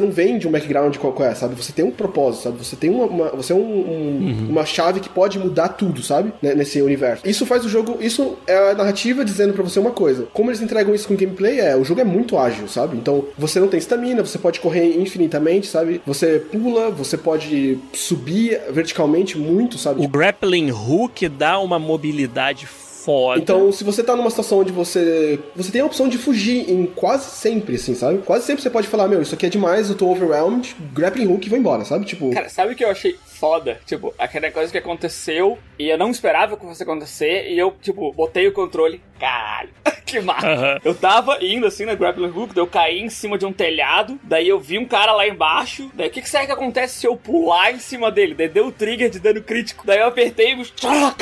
não vem de um background qualquer, sabe? Você tem um propósito, sabe? Você tem uma, uma você é um, um, uhum. uma chave que pode mudar tudo, sabe? Nesse universo. Isso faz o jogo, isso é a narrativa dizendo para você uma coisa. Como eles entregam isso com gameplay, é, o jogo é muito ágil, sabe? Então, você não tem estamina, você pode correr infinitamente, sabe? Você pula, você pode subir verticalmente muito, sabe? O grappling hook dá uma mobilidade foda. Então, se você tá numa situação onde você. Você tem a opção de fugir em quase sempre, assim, sabe? Quase sempre você pode falar, meu, isso aqui é demais, eu tô overwhelmed, grappling hook e vou embora, sabe? Tipo. Cara, sabe o que eu achei foda? Tipo, aquela coisa que aconteceu e eu não esperava que fosse acontecer e eu, tipo, botei o controle. Caralho, que massa. Uhum. Eu tava indo assim na grappling hook, daí eu caí em cima de um telhado, daí eu vi um cara lá embaixo, daí o que, que será que acontece se eu pular em cima dele? Daí deu o trigger de dano crítico, daí eu apertei e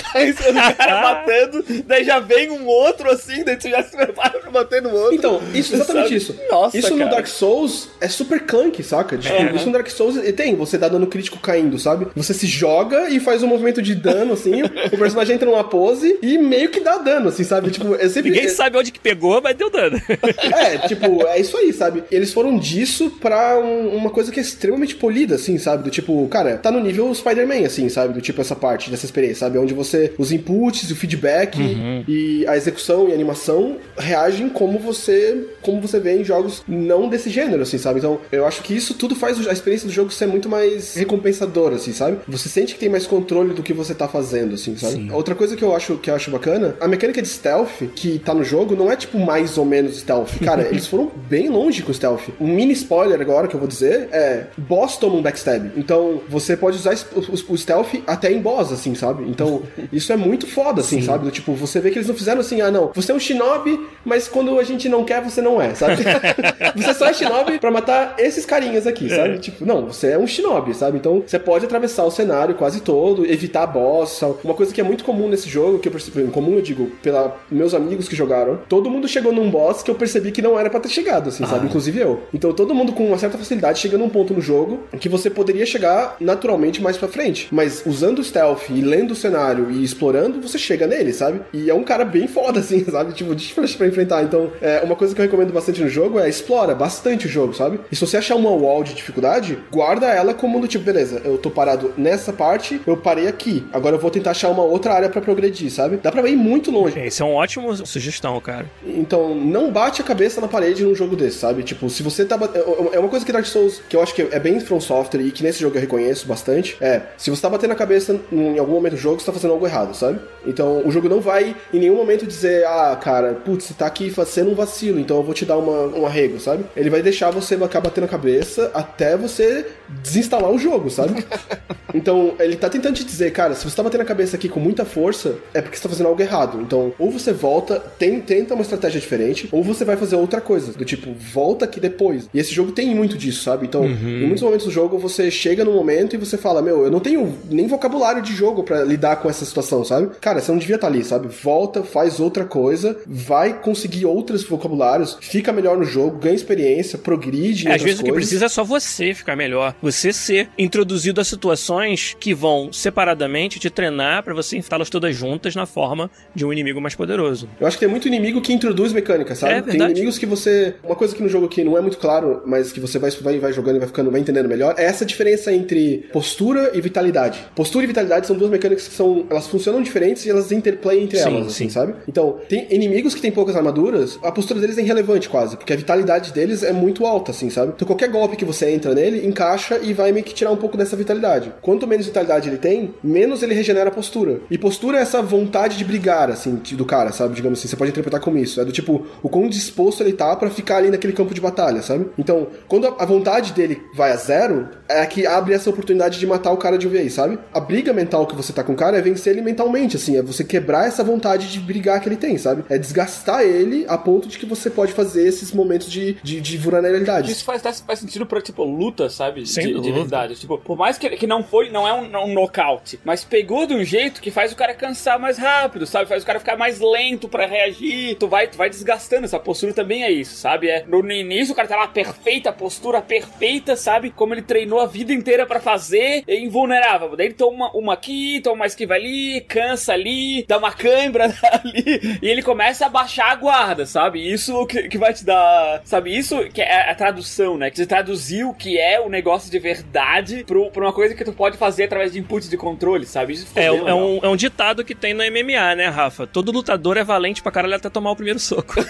caí em cima do cara batendo, daí já vem um outro assim, daí tu já se prepara pra bater no outro. Então, isso, exatamente sabe? isso. Nossa, Isso cara. no Dark Souls é super clunk, saca? Tipo, é. Isso no Dark Souls tem, você dá dano crítico caindo, sabe? Você se joga e faz um movimento de dano, assim, o personagem entra numa pose e meio que dá dano, assim, sabe? Tipo, é sempre... Ninguém sabe onde que pegou, mas deu dano. é, tipo, é isso aí, sabe? Eles foram disso pra um, uma coisa que é extremamente polida, assim, sabe? Do tipo, cara, tá no nível Spider-Man, assim, sabe? Do tipo, essa parte dessa experiência, sabe? Onde você, os inputs, o feedback uhum. e a execução e a animação reagem como você, como você vê em jogos não desse gênero, assim, sabe? Então, eu acho que isso tudo faz a experiência do jogo ser muito mais recompensadora, assim, sabe? Você sente que tem mais controle do que você tá fazendo, assim, sabe? Sim. Outra coisa que eu acho que eu acho bacana, a mecânica de stealth que tá no jogo não é tipo mais ou menos stealth. Cara, eles foram bem longe com o stealth. Um mini spoiler agora que eu vou dizer é: boss toma um backstab. Então, você pode usar o, stealth até em boss, assim, sabe? Então, isso é muito foda, assim, Sim. sabe? Do, tipo, você vê que eles não fizeram assim, ah, não, você é um shinobi, mas quando a gente não quer, você não é, sabe? você só é shinobi pra matar esses carinhas aqui, sabe? É. Tipo, não, você é um shinobi, sabe? Então, você pode atravessar o cenário quase todo, evitar boss. Uma coisa que é muito comum nesse jogo, que eu percebi, comum eu digo, pelos meus amigos que jogaram, todo mundo chegou num boss que eu percebi que não era para ter chegado, assim, ah. sabe? Inclusive eu. Então todo mundo com uma certa facilidade chega num ponto no jogo que você poderia chegar naturalmente mais pra frente. Mas usando o stealth e lendo o cenário e explorando, você chega nele, sabe? E é um cara bem foda, assim, sabe? Tipo, difícil pra enfrentar. Então, é, uma coisa que eu recomendo bastante no jogo é explora bastante o jogo, sabe? E se você achar uma wall de dificuldade, guarda ela como do tipo, beleza, eu tô parado nessa parte, eu parei aqui. Agora eu vou tentar achar uma outra área para progredir, sabe? Dá pra ir muito longe. Esse é um ótimo sugestão, cara. Então, não bate a cabeça na parede num jogo desse, sabe? Tipo, se você tá. É, é uma coisa que Dark Souls, que eu acho que é bem From Software e que nesse jogo eu reconheço bastante, é. Se você tá batendo a cabeça em algum momento do jogo, você tá fazendo algo errado, sabe? Então, o jogo não vai em nenhum momento dizer, ah, cara, putz, você tá aqui fazendo um vacilo, então eu vou te dar uma, um arrego, sabe? Ele vai deixar você acabar batendo a cabeça até você desinstalar o jogo, sabe? então, ele tá tentando te dizer, cara, se você tá batendo a cabeça aqui com muita força, é porque você tá fazendo algo errado. Então, ou você volta, tem, tenta uma estratégia diferente, ou você vai fazer outra coisa. Do tipo, volta aqui depois. E esse jogo tem muito disso, sabe? Então, uhum. em muitos momentos do jogo, você chega num momento e você fala, meu, eu não tenho nem vocabulário de jogo para lidar com essa situação, sabe? Cara, você não devia estar tá ali, sabe? Volta, faz outra coisa, vai conseguir outros vocabulários, fica melhor no jogo, ganha experiência, progride. É, às vezes coisas. o que precisa é só você ficar melhor. Você ser introduzido a situações que vão separadamente te treinar para você enfrentá-las todas juntas na forma de um inimigo mais poderoso. Eu acho que tem muito inimigo que introduz mecânica, sabe? É, tem inimigos que você. Uma coisa que no jogo aqui não é muito claro, mas que você vai, vai, vai jogando e vai ficando, vai entendendo melhor, é essa diferença entre postura e vitalidade. Postura e vitalidade são duas mecânicas que são. Elas funcionam diferentes e elas interplayam entre sim, elas, assim, sim. sabe? Então, tem inimigos que têm poucas armaduras, a postura deles é irrelevante quase, porque a vitalidade deles é muito alta, assim, sabe? Então qualquer golpe que você entra nele, encaixa e vai meio que tirar um pouco dessa vitalidade. Quanto menos vitalidade ele tem, menos ele regenera a postura. E postura é essa vontade de brigar, assim, do cara, sabe? Digamos assim, você pode interpretar como isso. É do tipo, o quão disposto ele tá para ficar ali naquele campo de batalha, sabe? Então, quando a vontade dele vai a zero, é que abre essa oportunidade de matar o cara de uma vez, sabe? A briga mental que você tá com o cara é vencer ele mentalmente, assim, é você quebrar essa vontade de brigar que ele tem, sabe? É desgastar ele a ponto de que você pode fazer esses momentos de, de, de vulnerabilidade. Isso faz, faz sentido pra, tipo, luta, sabe? Sem de, de verdade. Tipo, por mais que, que não foi, não é um, um nocaute, mas pegou de um jeito que faz o cara cansar mais rápido, sabe? Faz o cara ficar mais lento pra reagir. Tu vai, tu vai desgastando. Essa postura também é isso, sabe? É, no, no início o cara tá lá perfeita, postura perfeita, sabe? Como ele treinou a vida inteira pra fazer, é invulnerável. Daí ele toma uma aqui, toma uma esquiva ali, cansa ali, dá uma cãibra ali, e ele começa a baixar a guarda, sabe? Isso que, que vai te dar, sabe? Isso que é a tradução, né? Que você traduziu o que é o negócio de verdade pra uma coisa que tu pode fazer através de inputs de controle, sabe? É, é, um, é um ditado que tem no MMA, né, Rafa? Todo lutador é valente pra caralho até tomar o primeiro soco.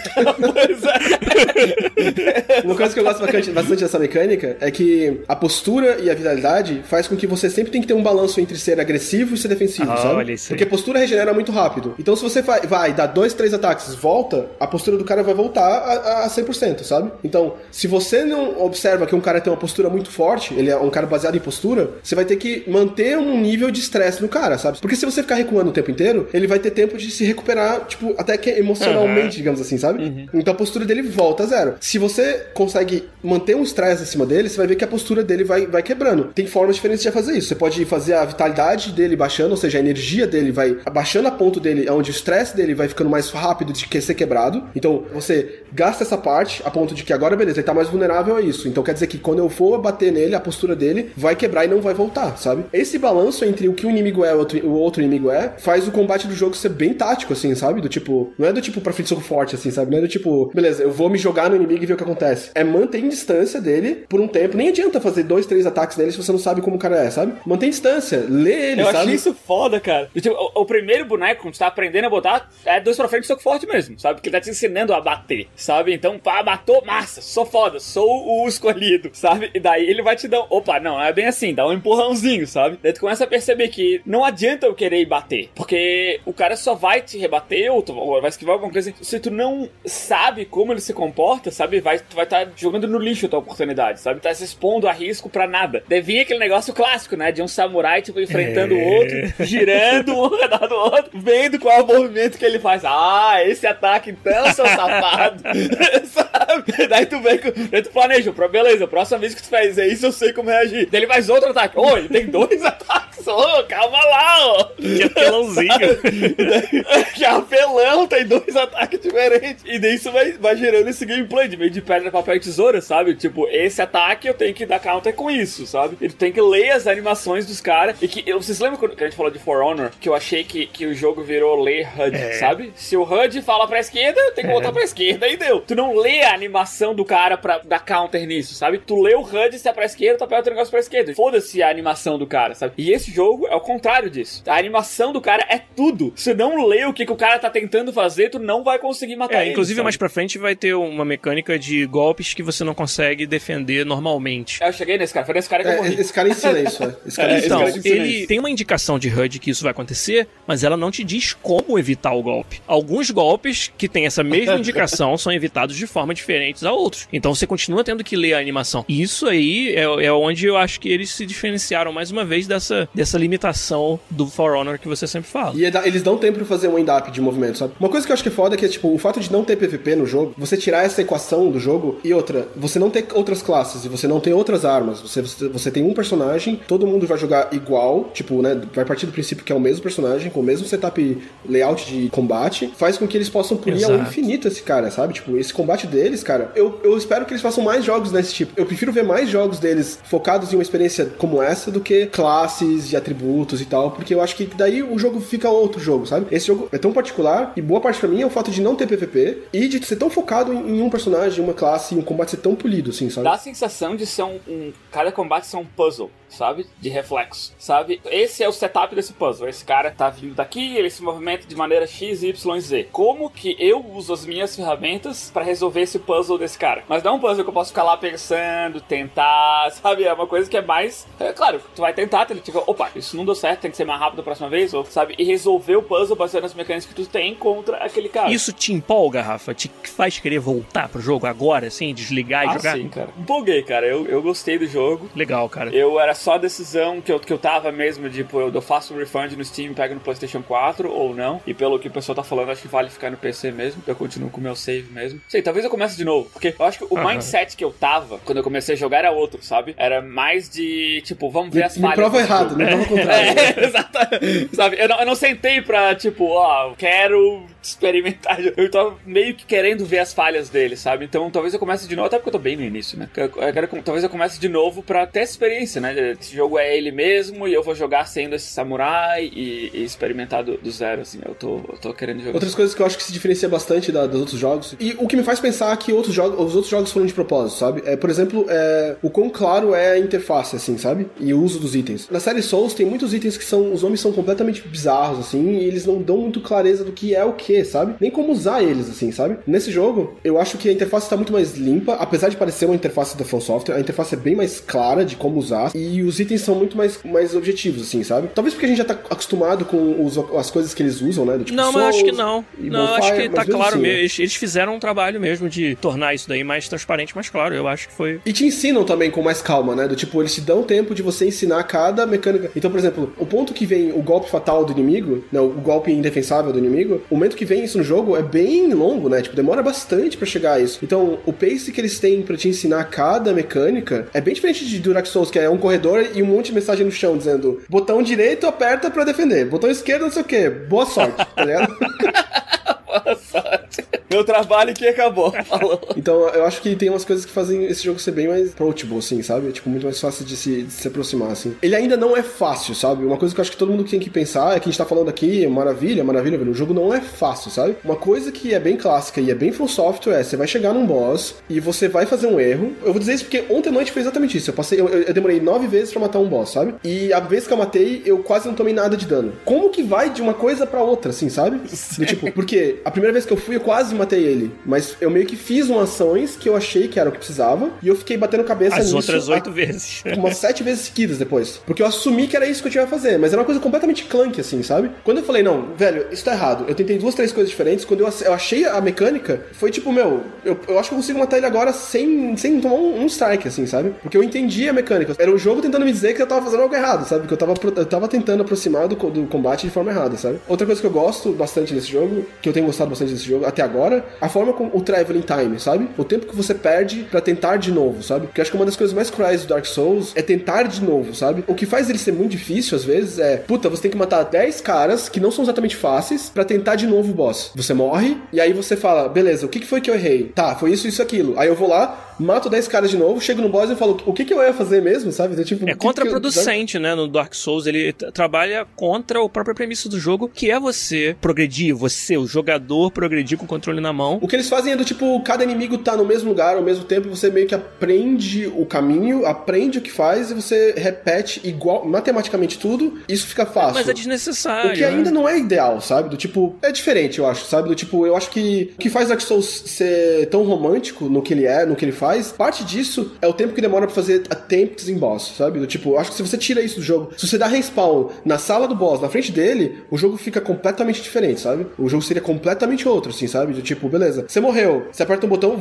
Pois é. Uma coisa que eu gosto bastante, bastante dessa mecânica é que a postura e a vitalidade faz com que você sempre tem que ter um balanço entre ser agressivo e ser defensivo, Ah, sabe? olha isso aí. Porque a postura regenera muito rápido. Então se você vai, vai dar dois, três ataques, volta, a postura do cara vai voltar a, a 100%, sabe? Então, se você não observa que um cara tem uma postura muito forte, ele é um cara baseado em postura, você vai ter que manter um nível de estresse no cara, sabe? Porque se você ficar recuando o tempo inteiro, ele vai ter tempo de se recuperar, tipo, até que emocionalmente, digamos assim, sabe? Então a postura dele volta a zero. Se você consegue manter um estresse acima dele, você vai ver que a postura dele vai, vai quebrando. Tem formas diferentes de fazer isso. Você pode fazer a vitalidade dele baixando, ou seja, a energia dele vai abaixando a ponto dele, onde o estresse dele vai ficando mais rápido de que ser quebrado. Então você gasta essa parte a ponto de que agora, beleza, ele tá mais vulnerável a isso. Então quer dizer que quando eu for bater nele, a postura dele vai quebrar e não vai voltar, sabe? Esse balanço entre o que o inimigo é e o outro, inimigo é, faz o combate do jogo ser bem tático, assim, sabe? Do tipo, não é do tipo pra frente soco forte, assim, sabe? Não é do tipo, beleza, eu vou me jogar no inimigo e ver o que acontece. É manter em distância dele por um tempo. Nem adianta fazer dois, três ataques nele se você não sabe como o cara é, sabe? Mantém distância, lê ele, Eu sabe? achei isso foda, cara. E, tipo, o, o primeiro boneco, quando tu tá aprendendo a botar, é dois pra frente soco forte mesmo, sabe? Porque ele tá te ensinando a bater, sabe? Então, pá, matou, massa, sou foda, sou o escolhido, sabe? E daí ele vai te dar, opa, não, é bem assim, dá um empurrãozinho, sabe? Daí tu começa a perceber que não adianta eu querer bater, porque o cara só vai te rebater ou, tu, ou vai esquivar alguma coisa. Se tu não sabe como ele se comporta, sabe? Vai, tu vai estar jogando no lixo a tua oportunidade, sabe? Tá se expondo a risco pra nada. Daí vinha aquele negócio clássico, né? De um samurai, tipo, enfrentando o outro, girando um ao redor do outro, vendo qual é o movimento que ele faz. Ah, esse ataque então, seu safado. Sabe? Daí tu vem com. Daí tu planeja, "Pro- beleza, próxima vez que tu fizer isso, eu sei como reagir. Daí ele faz outro ataque. Ô, ele tem dois ataques. Ô, calma lá, ó. Que apelãozinho. que apelão, tem dois ataques diferentes. E daí isso vai, vai gerando esse gameplay de meio de pedra, papel e tesoura, sabe? Tipo, esse ataque eu tenho que dar counter com isso, sabe? Ele tem que ler as animações dos caras. E que. Vocês lembram quando a gente falou de For Honor? Que eu achei que, que o jogo virou ler HUD, sabe? Se o HUD fala pra esquerda, eu tenho que voltar pra esquerda. E deu. Tu não lê a animação do cara pra dar counter nisso, sabe? Tu lê o HUD, se é pra esquerda, tu aperta o negócio pra esquerda. Foda-se a animação do cara, sabe? E esse jogo é o contrário disso. A animação do cara é tudo. Se não lê o que, que o cara tá tentando fazer, tu não vai conseguir matar É, ele. inclusive sabe? mais pra frente vai ter uma mecânica de golpes que você não consegue defender normalmente. Eu cheguei nesse cara, foi nesse cara que eu É, morri. esse cara ensina isso, é. Esse cara É, ensina esse Então, cara te ensina ele tem uma indicação de HUD que isso vai acontecer, mas ela não te diz como evitar o golpe. Alguns golpes que têm essa mesma indicação são evitados de forma diferentes a outros. Então você continua tendo que ler a animação. E isso aí é, é onde eu acho que eles se diferenciaram mais uma vez dessa, dessa limitação do For Honor que você sempre fala. E é eles dão tempo pra fazer um end-up de movimento, sabe? Uma coisa que eu acho que é foda é que, tipo, o fato de não ter PVP no jogo, você tirar essa equação do jogo e outra, você não ter outras classes e você não ter outras armas. Você, você, tem um personagem, todo mundo vai jogar igual, tipo, né? Vai partir do princípio que é o mesmo personagem, com o mesmo setup layout de combate, faz com que eles possam ao Exato. infinito esse cara, sabe? Tipo, esse combate deles, cara, eu, eu espero que eles façam mais jogos desse tipo. Eu prefiro ver mais jogos deles focados em uma experiência como essa do que classes e atributos e tal, porque eu acho que daí o jogo fica outro jogo, sabe? Esse jogo é tão particular e boa parte pra mim é o fato de não ter PVP e de ser tão focado em, em um personagem, uma classe e um combate ser tão polido, assim, sabe? Dá a sensação de ser um, um- Cada combate ser um puzzle. Sabe? De reflexo, sabe? Esse é o setup desse puzzle. Esse cara tá vindo daqui, ele se movimenta de maneira X, Y, Z. Como que eu uso as minhas ferramentas para resolver esse puzzle desse cara? Mas não é um puzzle que eu posso ficar lá pensando, tentar, sabe? É uma coisa que é mais. É, claro, tu vai tentar, tu tipo, opa, isso não deu certo, tem que ser mais rápido da próxima vez, ou, sabe? E resolver o puzzle baseado nas mecânicas que tu tem contra aquele cara. Isso te empolga, Rafa? Te faz querer voltar pro jogo agora, assim, desligar e ah, jogar? Sim, cara. Empolguei, cara. Eu, eu gostei do jogo. Legal, cara. Eu era só a decisão que eu, que eu tava mesmo, tipo, eu faço um refund no Steam e pego no PlayStation 4 ou não. E pelo que o pessoal tá falando, acho que vale ficar no PC mesmo. Eu continuo com o meu save mesmo. Sei, talvez eu comece de novo. Porque eu acho que o uhum. mindset que eu tava quando eu comecei a jogar era outro, sabe? Era mais de, tipo, vamos ver me, as falhas. Me prova errado, me prova o contrário. é, exatamente. sabe? Eu não, eu não sentei pra, tipo, ó, quero experimentar. Eu tava meio que querendo ver as falhas dele, sabe? Então talvez eu comece de novo, até porque eu tô bem no início, né? Eu, quero, talvez eu comece de novo pra ter essa experiência, né? Esse jogo é ele mesmo e eu vou jogar sendo esse samurai e, e experimentar do, do, zero, assim. Eu tô, eu tô querendo jogar. Outras coisas que eu acho que se diferencia bastante da, dos outros jogos. E o que me faz pensar que outros jogos, os outros jogos foram de propósito, sabe? É, por exemplo, é, o quão claro é a interface, assim, sabe? E o uso dos itens. Na série Souls tem muitos itens que são. Os nomes são completamente bizarros, assim, e eles não dão muito clareza do que é o que, sabe? Nem como usar eles, assim, sabe? Nesse jogo, eu acho que a interface está muito mais limpa, apesar de parecer uma interface da From Software, a interface é bem mais clara de como usar e os itens são muito mais, mais objetivos, assim, sabe? Talvez porque a gente já tá acostumado com os, as coisas que eles usam, né? Do tipo não, mas acho que não. Não, acho que tá claro assim, mesmo. Eles, eles, fizeram um trabalho mesmo de tornar isso daí mais transparente, mais claro. Eu acho que foi. E te ensinam também com mais calma, né? Do tipo, eles te dão tempo de você ensinar cada mecânica. Então, por exemplo, o ponto que vem o golpe fatal do inimigo, né? O golpe indefensável do inimigo, o momento que vem isso no jogo é bem longo, né? Tipo, demora bastante para chegar a isso. Então, o pace que eles têm para te ensinar cada mecânica é bem diferente de Dark Souls, que é um corredor e um monte de mensagem no chão dizendo botão direito aperta para defender, botão esquerdo não sei o que, boa sorte, tá ligado? Meu trabalho que acabou. Falou. Então, eu acho que tem umas coisas que fazem esse jogo ser bem mais approachable, assim, sabe? Tipo, muito mais fácil de se, de se aproximar, assim. Ele ainda não é fácil, sabe? Uma coisa que eu acho que todo mundo tem que pensar é que a gente tá falando aqui, maravilha, maravilha, velho. O jogo não é fácil, sabe? Uma coisa que é bem clássica e é bem full software é você vai chegar num boss e você vai fazer um erro. Eu vou dizer isso porque ontem à noite foi exatamente isso. Eu passei, eu, eu demorei nove vezes para matar um boss, sabe? E a vez que eu matei, eu quase não tomei nada de dano. Como que vai de uma coisa para outra, assim, sabe? Do, tipo, porque a primeira vez que eu fui, eu quase matei ele. Mas eu meio que fiz umas ações que eu achei que era o que precisava. E eu fiquei batendo cabeça As nisso. outras oito vezes. Umas sete vezes seguidas depois. Porque eu assumi que era isso que eu tinha que fazer. Mas era uma coisa completamente clunk, assim, sabe? Quando eu falei, não, velho, isso tá errado. Eu tentei duas, três coisas diferentes. Quando eu, eu achei a mecânica, foi tipo, meu, eu, eu acho que eu consigo matar ele agora sem, sem tomar um, um strike, assim, sabe? Porque eu entendi a mecânica. Era o jogo tentando me dizer que eu tava fazendo algo errado, sabe? Que eu tava, eu tava tentando aproximar do, do combate de forma errada, sabe? Outra coisa que eu gosto bastante desse jogo, que eu tenho gostado bastante desse jogo até agora, a forma como o traveling time, sabe? O tempo que você perde para tentar de novo, sabe? Porque acho que uma das coisas mais cruéis do Dark Souls é tentar de novo, sabe? O que faz ele ser muito difícil às vezes é, puta, você tem que matar 10 caras que não são exatamente fáceis para tentar de novo o boss. Você morre e aí você fala, beleza, o que foi que eu errei? Tá, foi isso, isso, aquilo. Aí eu vou lá, mato 10 caras de novo, chego no boss e falo, o que que eu ia fazer mesmo, sabe? Então, tipo, é contraproducente, eu... né? No Dark Souls ele trabalha contra o próprio premissa do jogo, que é você progredir, você, o jogador, progredir com o controle na mão. O que eles fazem é do tipo, cada inimigo tá no mesmo lugar ao mesmo tempo, você meio que aprende o caminho, aprende o que faz e você repete igual, matematicamente tudo, isso fica fácil. Mas é desnecessário. O que ainda né? não é ideal, sabe? Do tipo, é diferente, eu acho, sabe? Do tipo, eu acho que o que faz Dark Souls ser tão romântico no que ele é, no que ele faz, parte disso é o tempo que demora pra fazer attempts em boss, sabe? Do tipo, acho que se você tira isso do jogo, se você dá respawn na sala do boss, na frente dele, o jogo fica completamente diferente, sabe? O jogo seria completamente outro, assim, sabe? Do tipo, beleza, você morreu, você aperta um botão,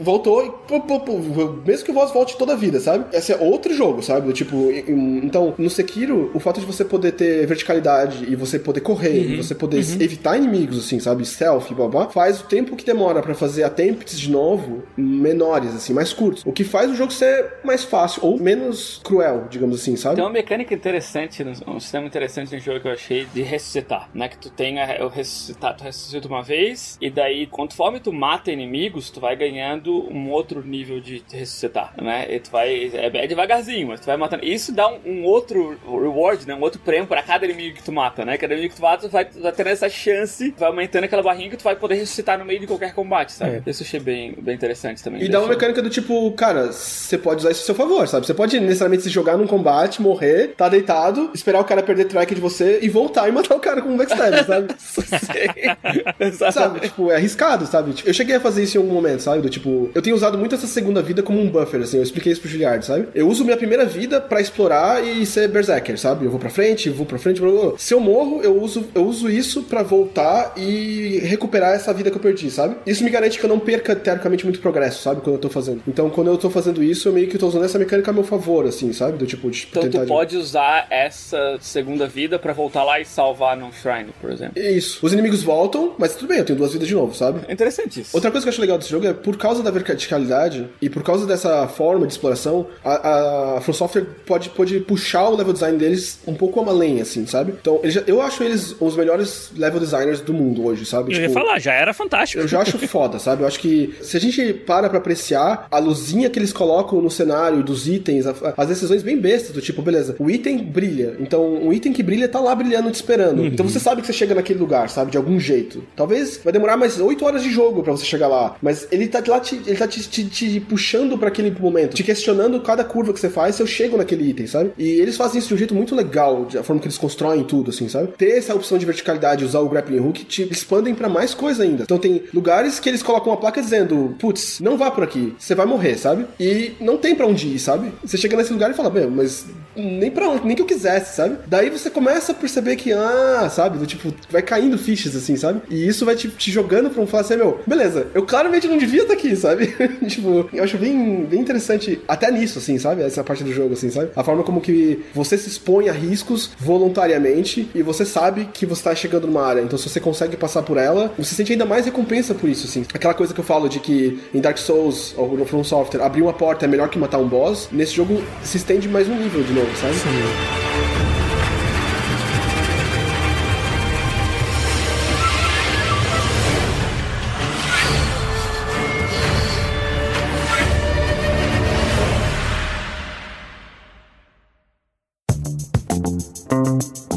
voltou e mesmo que o boss volte toda a vida, sabe? Esse é outro jogo, sabe? Do tipo, então, no Sekiro, o fato de você poder ter verticalidade e você poder correr, uhum. e você poder uhum. evitar inimigos, assim, sabe? Stealth e blá, faz o tempo que demora para fazer attempts de novo menores, assim, mais curtos. O que faz o jogo ser mais fácil ou menos cruel, digamos assim, sabe? Tem uma mecânica interessante, um sistema interessante no jogo que eu achei de ressuscitar, né? Que tu tenha o ressuscitar, tu ressuscita uma vez, e daí, conforme tu mata inimigos, tu vai ganhando um outro nível de ressuscitar, né? E tu vai. É, é devagarzinho, mas tu vai matando. Isso dá um, um, outro reward, né? Um outro prêmio pra cada inimigo que tu mata, né? Cada inimigo que tu mata, tu vai, tu vai tendo essa chance, vai aumentando aquela barrinha que tu vai poder ressuscitar no meio de qualquer combate, sabe? É. Isso eu achei bem, bem interessante também. E dá uma mecânica do tipo, cara, você pode usar isso a seu favor, sabe? Você pode necessariamente se jogar num combate, morrer, tá deitado, esperar o cara perder track de você e voltar e matar o cara com um backstab, sabe? sabe? Tipo, é arriscado, sabe? Tipo, eu cheguei a fazer isso em algum momento, sabe? Do tipo, eu tenho usado muito essa segunda vida como um buffer, assim. Eu expliquei isso pro Giliard, sabe? Eu uso minha primeira vida para explorar e ser berserker, sabe? Eu vou pra frente, vou pra frente, blá, blá, blá. Se eu morro, eu uso, eu uso isso para voltar e recuperar essa vida que eu perdi, sabe? Isso me garante que eu não perca teoricamente muito progresso, sabe? Quando eu tô fazendo. Então, quando eu tô fazendo isso, eu meio que tô usando essa mecânica a meu favor, assim, sabe? Do tipo, de Então, tu pode usar essa segunda vida para voltar lá e salvar num shrine, por exemplo. Isso. Os inimigos voltam, mas tudo bem, eu tenho duas vidas de novo, sabe? É interessante isso. Outra coisa que eu acho legal desse jogo é, por causa da verticalidade e por causa dessa forma de exploração, a, a From Software pode, pode puxar o level design deles um pouco além, assim, sabe? Então, já, eu acho eles os melhores level designers do mundo hoje, sabe? Eu tipo, ia falar, já era fantástico. Eu já acho foda, sabe? Eu acho que se a gente para pra apreciar a luzinha que eles colocam no cenário dos itens, as decisões bem bestas, do tipo, beleza, o item brilha. Então, um item que brilha tá lá brilhando te esperando. Uhum. Então você sabe que você chega naquele lugar, sabe? De algum jeito. Talvez vai demorar mais 8 horas de jogo para você chegar lá. Mas ele tá lá te, ele tá te, te, te puxando para aquele momento, te questionando cada curva que você faz se eu chego naquele item, sabe? E eles fazem isso de um jeito muito legal, a forma que eles constroem tudo, assim, sabe? Ter essa opção de verticalidade, usar o grappling hook, te expandem para mais coisa ainda. Então tem lugares que eles colocam uma placa dizendo, putz, não vá por aqui, você vai morrer, sabe? E não tem para onde ir, sabe? Você chega nesse lugar e fala, bem, mas nem pra onde, nem que eu quisesse, sabe? Daí você começa a perceber que, ah, sabe? Do tipo, vai caindo fichas assim, sabe? E isso vai te, te jogando pra um falar assim, meu, beleza, eu claramente não devia estar aqui, sabe? tipo, eu acho bem, bem interessante até nisso, assim, sabe? Essa parte do jogo, assim, sabe? A forma como que você se expõe a riscos voluntariamente e você sabe que você tá chegando numa área. Então, se você consegue passar por ela, você sente ainda mais recompensa por isso, assim. Aquela coisa que eu falo de que em Dark Souls ou no From Software, abrir uma porta é melhor que matar um boss, nesse jogo se estende mais um nível de novo, sabe? Sim.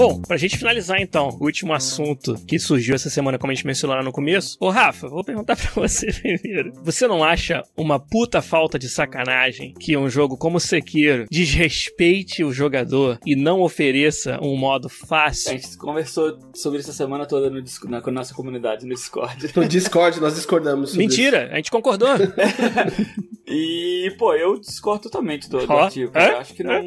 Bom, pra gente finalizar então, o último assunto que surgiu essa semana, como a gente mencionou lá no começo. Ô, Rafa, vou perguntar pra você primeiro. Você não acha uma puta falta de sacanagem que um jogo como Sekiro desrespeite o jogador e não ofereça um modo fácil? A gente conversou sobre isso a semana toda no, na, com a nossa comunidade no Discord. No Discord, nós discordamos. Mentira, isso. a gente concordou. e, pô, eu discordo totalmente do, do oh, artigo. É? Eu acho que não.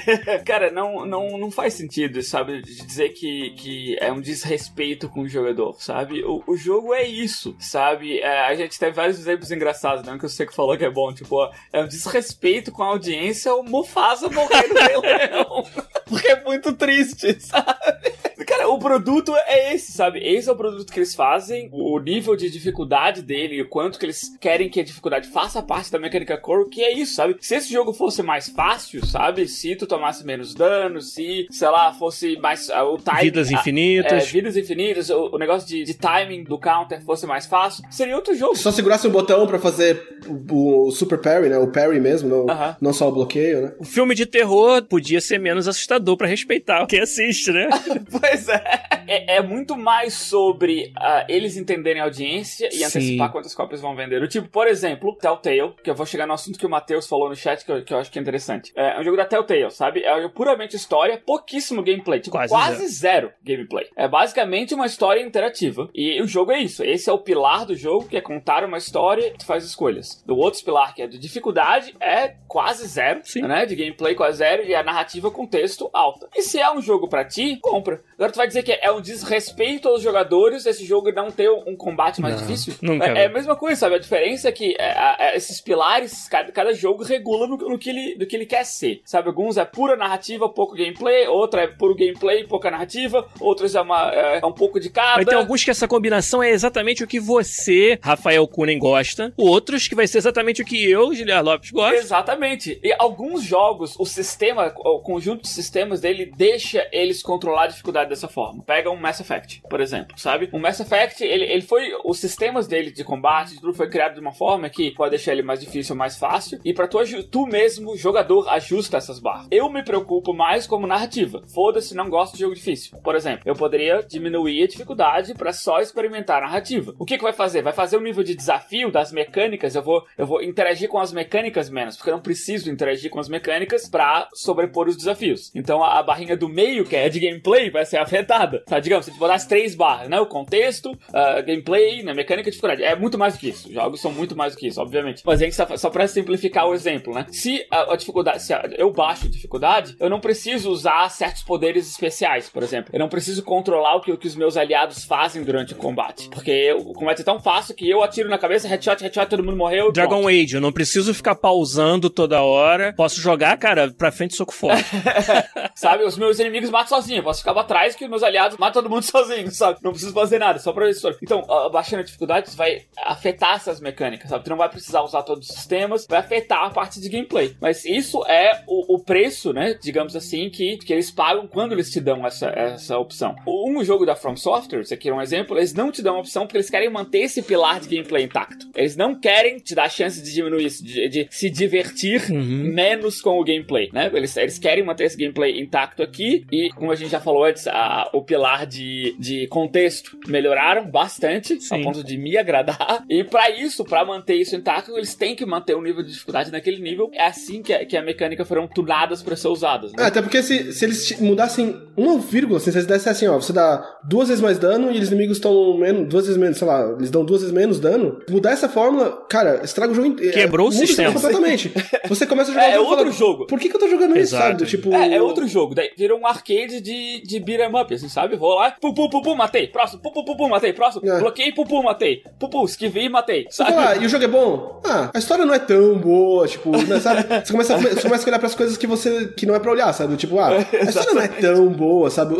cara, não, não, não faz sentido, sabe? De dizer que, que é um desrespeito com o jogador, sabe? O, o jogo é isso, sabe? É, a gente teve vários exemplos engraçados, né? Que eu sei que falou que é bom, tipo, é um desrespeito com a audiência o Mufasa morrer no Leão. Porque é muito triste, sabe? Cara, o produto é esse, sabe? Esse é o produto que eles fazem, o nível de dificuldade dele, o quanto que eles querem que a dificuldade faça parte da mecânica core, que é isso, sabe? Se esse jogo fosse mais fácil, sabe? Se tu tomasse menos dano, se, sei lá, fosse mais uh, o time, Vidas infinitas. Uh, é, vidas infinitas, o, o negócio de, de, timing do counter fosse mais fácil, seria outro jogo. Só segurasse um botão para fazer o, o, super parry, né? O parry mesmo, não, uh -huh. não só o bloqueio, né? O filme de terror podia ser menos assustador para respeitar quem assiste, né? pois é. é. é. muito mais sobre uh, eles entenderem a audiência e Sim. antecipar quantas cópias vão vender. O tipo, por exemplo, Telltale, que eu vou chegar no assunto que o Matheus falou no chat, que eu, que eu acho que é interessante. É um jogo da Telltale, sabe? É um jogo puramente história, pouquíssimo gameplay. Tipo, quase, quase zero. zero gameplay. É basicamente uma história interativa. E o jogo é isso. Esse é o pilar do jogo, que é contar uma história e tu faz escolhas. Do outro pilar, que é de dificuldade, é quase zero, Sim. né? De gameplay quase zero e a narrativa com texto alta. E se é um jogo para ti, compra. Agora tu vai dizer que é um desrespeito aos jogadores esse jogo não ter um combate mais não, difícil? Nunca. É, é, a mesma coisa, sabe? A diferença é que é, é, esses pilares, cada, cada jogo regula no, no, que ele, no que ele quer ser. Sabe? Alguns é pura narrativa, pouco gameplay, outro é puro gameplay, pouca narrativa, outros é, uma, é, é um pouco de cada. Mas tem alguns que essa combinação é exatamente o que você, Rafael Kunen, gosta, outros que vai ser exatamente o que eu, Guilherme Lopes, gosto. Exatamente. E alguns jogos, o sistema, o conjunto de sistemas dele deixa eles controlar a dificuldade dessa forma. Pega um Mass Effect, por exemplo, sabe? O Mass Effect, ele, ele foi. Os sistemas dele de combate, tudo foi criado de uma forma que pode deixar ele mais difícil ou mais fácil. E pra tu, tu mesmo, jogador, ajusta essas barras. Eu me preocupo mais como narrativa. Foda-se, não gosto de jogo difícil. Por exemplo, eu poderia diminuir a dificuldade para só experimentar a narrativa. O que que vai fazer? Vai fazer o nível de desafio das mecânicas. Eu vou, eu vou interagir com as mecânicas menos, porque eu não preciso interagir com as mecânicas para sobrepor os desafios. Então a, a, barrinha do meio, que é de gameplay, vai ser Tá? Digamos, se botar as três barras, né? O contexto, uh, gameplay, né? mecânica e dificuldade. É muito mais do que isso. Os jogos são muito mais do que isso, obviamente. Mas a gente só, só pra simplificar o exemplo, né? Se a, a dificuldade, se a, eu baixo a dificuldade, eu não preciso usar certos poderes especiais, por exemplo. Eu não preciso controlar o que, o que os meus aliados fazem durante o combate. Porque o combate é tão fácil que eu atiro na cabeça, headshot, headshot, todo mundo morreu. Dragon pronto. Age, eu não preciso ficar pausando toda hora. Posso jogar, cara, pra frente soco forte. sabe? Os meus inimigos matam sozinho. Eu posso ficar pra trás que meus aliados matam todo mundo sozinho, sabe? Não preciso fazer nada, só pra isso. Então, baixando a dificuldade vai afetar essas mecânicas, sabe? Tu não vai precisar usar todos os sistemas, vai afetar a parte de gameplay. Mas isso é o, o preço, né? Digamos assim, que, que eles pagam quando eles te dão essa, essa opção. Um jogo da From Software, isso aqui é um exemplo, eles não te dão a opção porque eles querem manter esse pilar de gameplay intacto. Eles não querem te dar a chance de diminuir isso, de, de se divertir uhum. menos com o gameplay, né? Eles, eles querem manter esse gameplay intacto aqui e, como a gente já falou antes, a, o pilar de, de contexto melhoraram bastante, Sim. a ponto de me agradar. E para isso, para manter isso intacto, eles têm que manter o nível de dificuldade naquele nível. É assim que a, que a mecânica foram tunadas para ser usadas. Né? É, até porque se, se eles mudassem uma vírgula, assim, se eles dessem assim, ó, você dá duas vezes mais dano e os inimigos estão menos, duas vezes menos, sei lá, eles dão duas vezes menos dano, mudar essa fórmula, cara, estraga o jogo inteiro. Quebrou é, o sistema. completamente. Você começa a jogar é, é outro fala, jogo. Por que, que eu tô jogando isso, sabe? Tipo... É, é outro jogo. Daí virou um arcade de, de beat'em up, assim, sabe? Vou lá, pum, pum, pum, pum, matei. Próximo, pum, pum, pum, pum, matei. Próximo, é. bloqueei, pum, pum, matei. Pum, pum, esquivei e matei. Sabe? Falar, e o jogo é bom? Ah, a história não é tão boa, tipo, né, sabe? Você começa, você começa a olhar pras coisas que você que não é pra olhar, sabe? Tipo, ah, a história não é tão boa, sabe?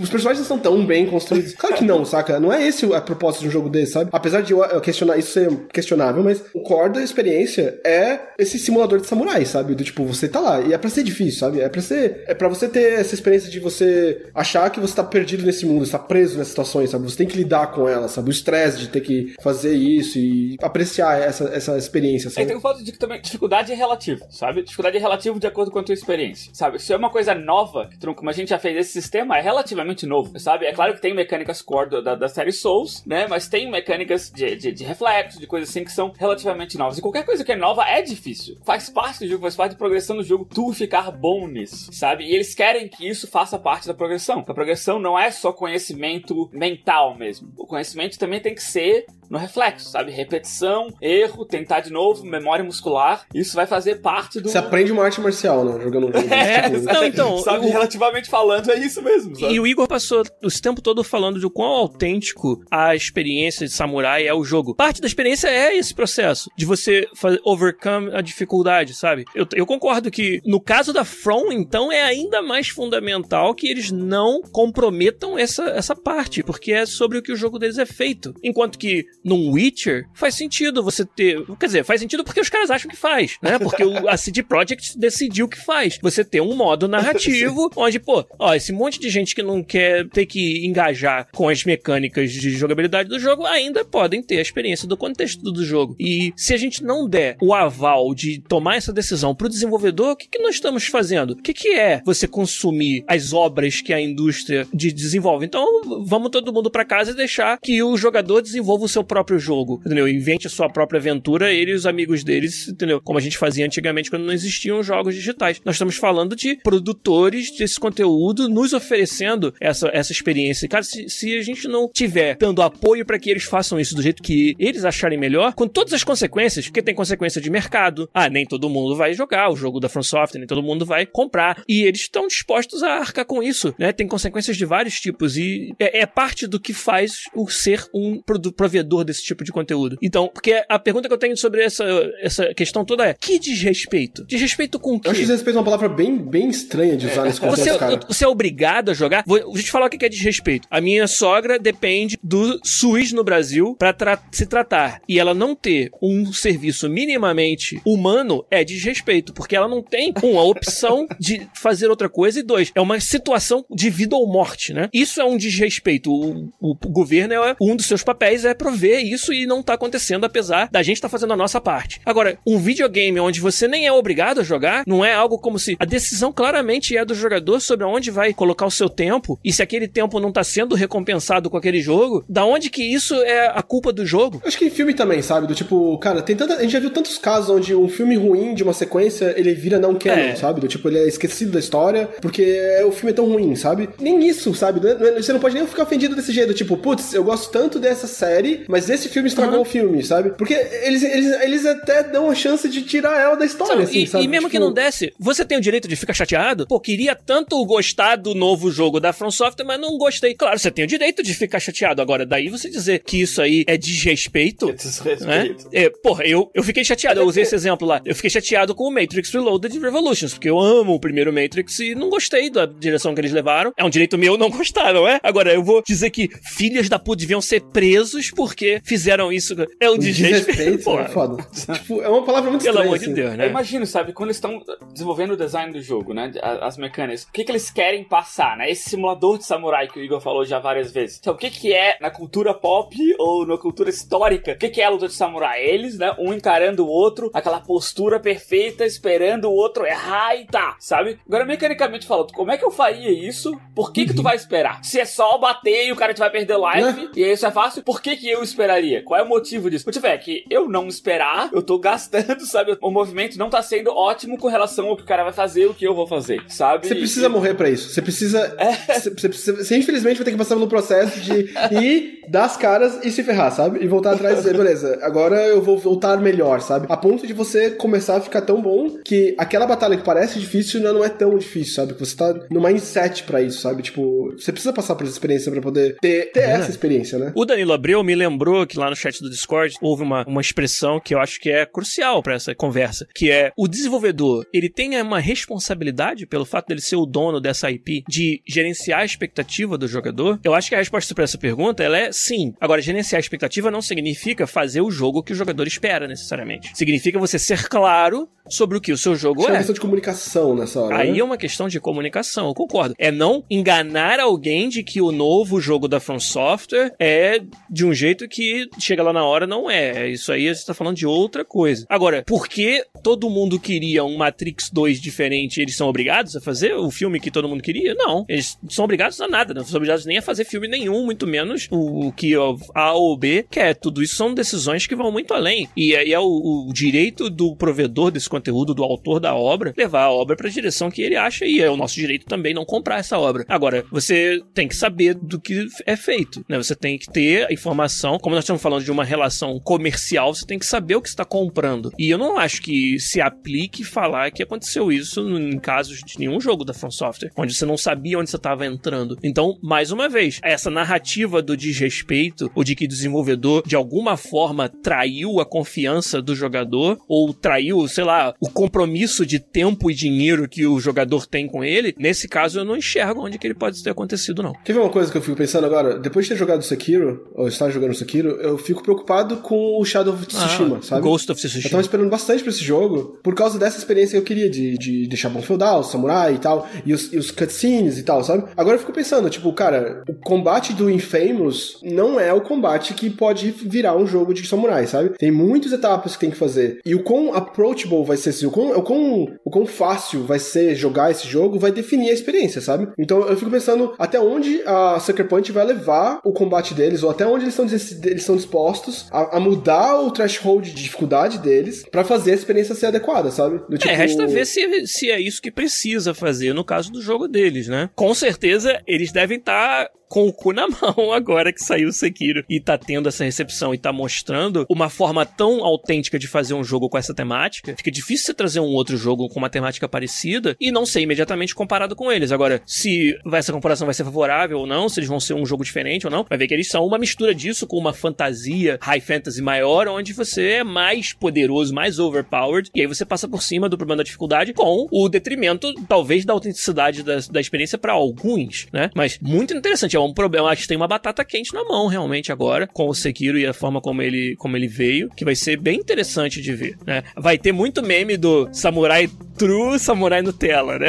Os personagens não são tão bem construídos. Claro que não, saca? Não é esse a propósito de um jogo desse, sabe? Apesar de eu questionar isso ser questionável, mas o core da experiência é esse simulador de samurai, sabe? Do tipo, você tá lá e é pra ser difícil, sabe? É pra ser. É pra você ter essa experiência de você achar que você tá perdido nesse mundo, está preso nessas situações, sabe? Você tem que lidar com ela, sabe? O estresse de ter que fazer isso e apreciar essa, essa experiência, sabe? É, tem o fato de que também dificuldade é relativa, sabe? Dificuldade é relativa de acordo com a tua experiência, sabe? Se é uma coisa nova, como a gente já fez esse sistema, é relativamente novo, sabe? É claro que tem mecânicas core da, da série Souls, né? Mas tem mecânicas de, de, de reflexo, de coisas assim que são relativamente novas. E qualquer coisa que é nova é difícil. Faz parte do jogo, faz parte da progressão do jogo, tu ficar bom nisso, sabe? E eles querem que isso faça parte da progressão. A progressão não é só conhecimento mental mesmo. O conhecimento também tem que ser no reflexo, sabe? Repetição, erro, tentar de novo, memória muscular. Isso vai fazer parte do. Você aprende uma arte marcial, né? Jogando um jogo. É, tipo... não, então. Sabe, o... relativamente falando, é isso mesmo. Sabe? E o Igor passou o tempo todo falando de quão autêntico a experiência de samurai é o jogo. Parte da experiência é esse processo de você fazer overcome a dificuldade, sabe? Eu, eu concordo que no caso da From, então, é ainda mais fundamental que eles não comprometam essa, essa parte, porque é sobre o que o jogo deles é feito. Enquanto que num Witcher, faz sentido você ter. Quer dizer, faz sentido porque os caras acham que faz, né? Porque o, a CD Projekt decidiu que faz. Você ter um modo narrativo onde, pô, ó, esse monte de gente que não quer ter que engajar com as mecânicas de jogabilidade do jogo ainda podem ter a experiência do contexto do jogo. E se a gente não der o aval de tomar essa decisão pro desenvolvedor, o que, que nós estamos fazendo? O que, que é você consumir as obras que a indústria de desenvolve? Então, vamos todo mundo para casa e deixar que o jogador desenvolva o seu próprio próprio jogo, entendeu? Invente a sua própria aventura, ele e os amigos deles, entendeu? Como a gente fazia antigamente quando não existiam jogos digitais. Nós estamos falando de produtores desse conteúdo nos oferecendo essa, essa experiência. Cara, se, se a gente não tiver dando apoio para que eles façam isso do jeito que eles acharem melhor, com todas as consequências, porque tem consequência de mercado. Ah, nem todo mundo vai jogar o jogo da From Software, nem todo mundo vai comprar. E eles estão dispostos a arcar com isso, né? Tem consequências de vários tipos e é, é parte do que faz o ser um provedor consumidor desse tipo de conteúdo. Então, porque a pergunta que eu tenho sobre essa, essa questão toda é: que desrespeito? Desrespeito com o quê? Eu acho que desrespeito é uma palavra bem, bem estranha de usar nesse contexto, Você, cara. você é obrigado a jogar? Vou, vou te falar o que é desrespeito. A minha sogra depende do SUS no Brasil pra tra- se tratar. E ela não ter um serviço minimamente humano é desrespeito. Porque ela não tem, um, a opção de fazer outra coisa, e dois, é uma situação de vida ou morte, né? Isso é um desrespeito. O, o, o governo é um dos seus papéis é prover isso e não tá acontecendo, apesar da gente estar fazendo a nossa parte. Agora, um videogame onde você nem é obrigado a jogar, não é algo como se a decisão claramente é do jogador sobre aonde vai colocar o seu tempo e se aquele tempo não tá sendo recompensado com aquele jogo, da onde que isso é a culpa do jogo? Acho que em filme também, sabe? Do tipo, cara, tem tanta. A gente já viu tantos casos onde um filme ruim de uma sequência ele vira não canon, É. sabe? Do tipo, ele é esquecido da história porque o filme é tão ruim, sabe? Nem isso, sabe? É- é- Você não pode nem ficar ofendido desse jeito, tipo, putz, eu gosto tanto dessa série, mas esse filme estragou o filme, sabe? Porque eles, eles, eles até dão a chance de tirar ela da história, Sabe, assim, e, sabe? e mesmo que Tipo, não desse, você tem o direito de ficar chateado? Pô, queria tanto gostar do novo jogo da From Software, mas não gostei. Claro, você tem o direito de ficar chateado. Agora, daí você dizer que isso aí é desrespeito. Né? Desrespeito. É, porra, eu, eu fiquei chateado, eu usei esse exemplo lá. Eu fiquei chateado com o Matrix Reloaded Revolutions, porque eu amo o primeiro Matrix e não gostei da direção que eles levaram. É um direito meu não gostar, não é? Agora, eu vou dizer que filhas da puta deviam ser presos porque fizeram isso. É o desrespeito. Desrespeito, é foda. tipo, é uma palavra muito Pelo estranha. amor de assim. Deus, Eu né? imagino, sabe, quando eles estão desenvolvendo o design do jogo, né? As mecânicas. O que, que eles querem passar, né? Esse simulador de samurai que o Igor falou já várias vezes. Então, o que, que é na cultura pop ou na cultura histórica? O que, que é a luta de samurai? Eles, né? Um encarando o outro, aquela postura perfeita, esperando o outro errar e tá, sabe? Agora, mecanicamente falando, como é que eu faria isso? Por que, que tu vai esperar? Se é só bater e o cara te vai perder life, Né? e isso é fácil, por que, que eu esperaria? Qual é o motivo disso? Se tiver que eu não esperar, eu tô gastando, sabe? O movimento não tá sendo ótimo com relação ao que o cara vai fazer, o que eu vou fazer, sabe? Você precisa E- morrer pra isso. Você precisa. É. Você, você precisa. Você infelizmente vai ter que passar pelo processo de ir, dar as caras e se ferrar, sabe? E voltar atrás e dizer, beleza, agora eu vou voltar melhor, sabe? A ponto de você começar a ficar tão bom que aquela batalha que parece difícil não é tão difícil, sabe? Que você tá no mindset pra isso, sabe? Tipo, você precisa passar por essa experiência pra poder ter, ter essa experiência, né? O Danilo Abreu me lembrou que lá no chat do Discord houve uma, uma expressão que eu acho que é crucial pra essa conversa, que é o desenvolvedor, ele tem uma responsabilidade pelo fato dele ser o dono dessa IP de gerenciar a expectativa do jogador? Eu acho que a resposta pra essa pergunta ela é sim. Agora, gerenciar a expectativa não significa fazer o jogo que o jogador espera necessariamente. Significa você ser claro sobre o que o seu jogo Acho que é uma é. questão de comunicação nessa hora. Aí né? é uma questão de comunicação, eu concordo. É não enganar alguém de que o novo jogo da From Software é de um jeito que chega lá na hora não é. Isso aí você tá falando de outra coisa. Agora, por que todo mundo queria um Matrix 2 diferente eles são obrigados a fazer o filme que todo mundo queria? Não. Eles são obrigados a nada. Não são obrigados nem a fazer filme nenhum, muito menos o, o que o A ou B quer. Tudo isso são decisões que vão muito além. E aí é o, o direito do provedor desse conteúdo, do autor da obra, levar a obra pra direção que ele acha e é o nosso direito também não comprar essa obra. Agora, você tem que saber do que é feito, né? Você tem que ter a informação, como nós estamos falando de uma relação comercial, você tem que saber o que está comprando. E eu não acho que se aplique falar que aconteceu isso em casos de nenhum jogo da From Software, onde você não sabia onde você estava entrando. Então, mais uma vez, essa narrativa do desrespeito, ou de que o desenvolvedor de alguma forma traiu a confiança do jogador, ou traiu, sei lá, o compromisso de tempo e dinheiro que o jogador tem com ele, nesse caso eu não enxergo onde que ele pode ter acontecido, não. Ver uma coisa que eu fico pensando agora? Depois de ter jogado Sekiro, ou estar jogando Sekiro, eu fico preocupado com o Shadow of Tsushima, sabe? Ghost of Eu Tsushima. tava esperando bastante pra esse jogo, por causa dessa experiência que eu queria, de, de deixar bom feudal, samurai e tal, e os, e os cutscenes e tal, sabe? Agora eu fico pensando, tipo, cara, o combate do Infamous não é o combate que pode virar um jogo de samurai, sabe? Tem muitas etapas que tem que fazer. E o quão approachable vai ser, assim, o quão, o quão, o quão fácil vai ser jogar esse jogo vai definir a experiência, sabe? Então eu fico pensando até onde a Sucker Punch vai levar o combate deles, ou até onde eles estão, eles estão dispostos a, a mudar o threshold de dificuldade deles pra fazer a experiência ser adequada, sabe? Do tipo- É, resta ver se, se é isso que precisa fazer no caso do jogo deles, né? Com certeza, eles devem estar com o cu na mão agora que saiu o Sekiro e tá tendo essa recepção e tá mostrando uma forma tão autêntica de fazer um jogo com essa temática. Fica difícil você trazer um outro jogo com uma temática parecida e não ser imediatamente comparado com eles. Agora, se essa comparação vai ser favorável ou não, se eles vão ser um jogo diferente ou não, vai ver que eles são uma mistura disso com uma fantasia high fantasy maior, onde você é mais poderoso, mais overpowered, e aí você passa por cima do problema da dificuldade com o detrimento, talvez, da autenticidade da, da experiência para alguns, né? Mas muito interessante, é um problema, acho que tem uma batata quente na mão realmente agora, com o Sekiro e a forma como ele, como ele veio, que vai ser bem interessante de ver, né? Vai ter muito meme do samurai true, samurai Nutella, né?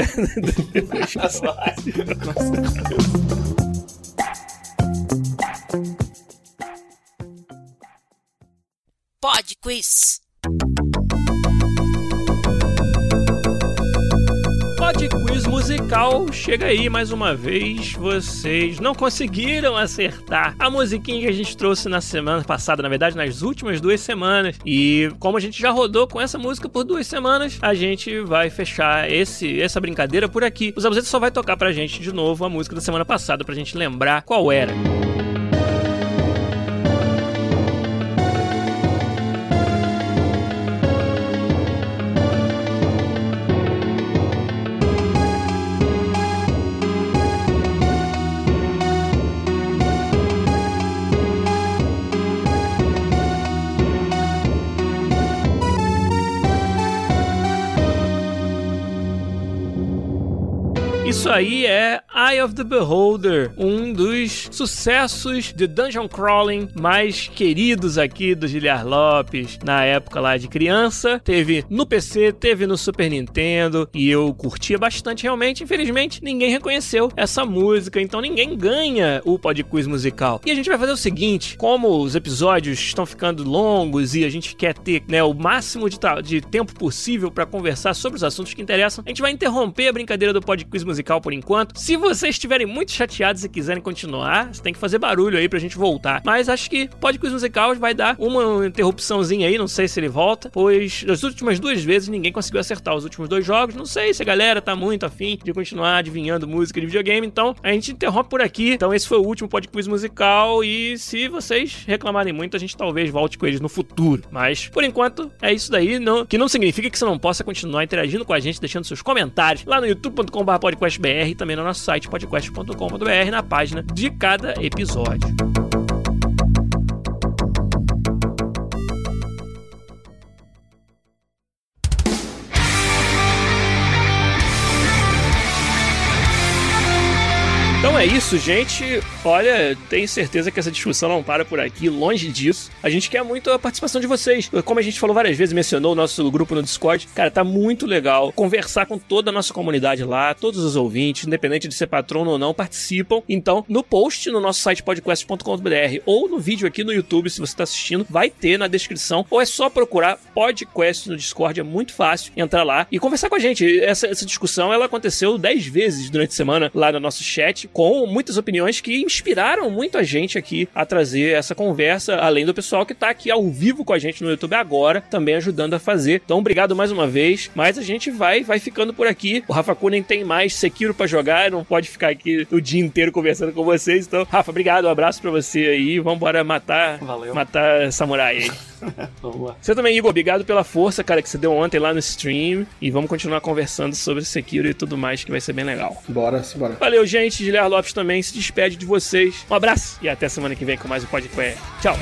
Pod Quiz. Pod Quiz musical chega aí mais uma vez. Vocês não conseguiram acertar a musiquinha que a gente trouxe na semana passada, na verdade, nas últimas duas semanas. E como a gente já rodou com essa música por duas semanas, a gente vai fechar esse, essa brincadeira por aqui. O Zabuzeta só vai tocar pra gente de novo a música da semana passada pra gente lembrar qual era. Isso aí é Eye of the Beholder, um dos sucessos de dungeon crawling mais queridos aqui do Giliar Lopes na época lá de criança. Teve no PC, teve no Super Nintendo e eu curtia bastante realmente. Infelizmente, ninguém reconheceu essa música, então ninguém ganha o Podquiz musical. E a gente vai fazer o seguinte, como os episódios estão ficando longos e a gente quer ter né, o máximo de, de tempo possível para conversar sobre os assuntos que interessam, a gente vai interromper a brincadeira do Podquiz musical por enquanto. Se vocês estiverem muito chateados e quiserem continuar, você tem que fazer barulho aí pra gente voltar. Mas acho que pode quiz musical vai dar uma interrupçãozinha aí, não sei se ele volta, pois das últimas duas vezes ninguém conseguiu acertar os últimos dois jogos. Não sei se a galera tá muito afim de continuar adivinhando música de videogame, então a gente interrompe por aqui. Então esse foi o último Pod Quiz musical e se vocês reclamarem muito, a gente talvez volte com eles no futuro. Mas por enquanto é isso daí, não, que não significa que você não possa continuar interagindo com a gente, deixando seus comentários lá no youtube.com/podcastbr e também no nosso site podcast.com.br na página de cada episódio. É isso, gente. Olha, tenho certeza que essa discussão não para por aqui, longe disso. A gente quer muito a participação de vocês. Como a gente falou várias vezes, mencionou o nosso grupo no Discord. Cara, tá muito legal conversar com toda a nossa comunidade lá, todos os ouvintes, independente de ser patrono ou não, participam. Então, no post no nosso site podcast.com.br ou no vídeo aqui no YouTube, se você está assistindo, vai ter na descrição. Ou é só procurar podcast no Discord, é muito fácil entrar lá e conversar com a gente. Essa, essa discussão ela aconteceu 10 vezes durante a semana lá no nosso chat com muitas opiniões que inspiraram muito a gente aqui a trazer essa conversa, além do pessoal que tá aqui ao vivo com a gente no YouTube agora, também ajudando a fazer. Então, obrigado mais uma vez, mas a gente vai vai ficando por aqui. O Rafa Kunen tem mais Sekiro para jogar, não pode ficar aqui o dia inteiro conversando com vocês. Então, Rafa, obrigado, um abraço para você aí. Vamos embora matar, Valeu. matar samurai aí. Vamos lá. Você também, Igor, obrigado pela força, cara, que você deu ontem lá no stream. E vamos continuar conversando sobre Sekiro e tudo mais, que vai ser bem legal. Bora, simbora. Valeu, gente. Giliar Lopes também se despede de vocês. Um abraço e até semana que vem com mais um podcast. Tchau.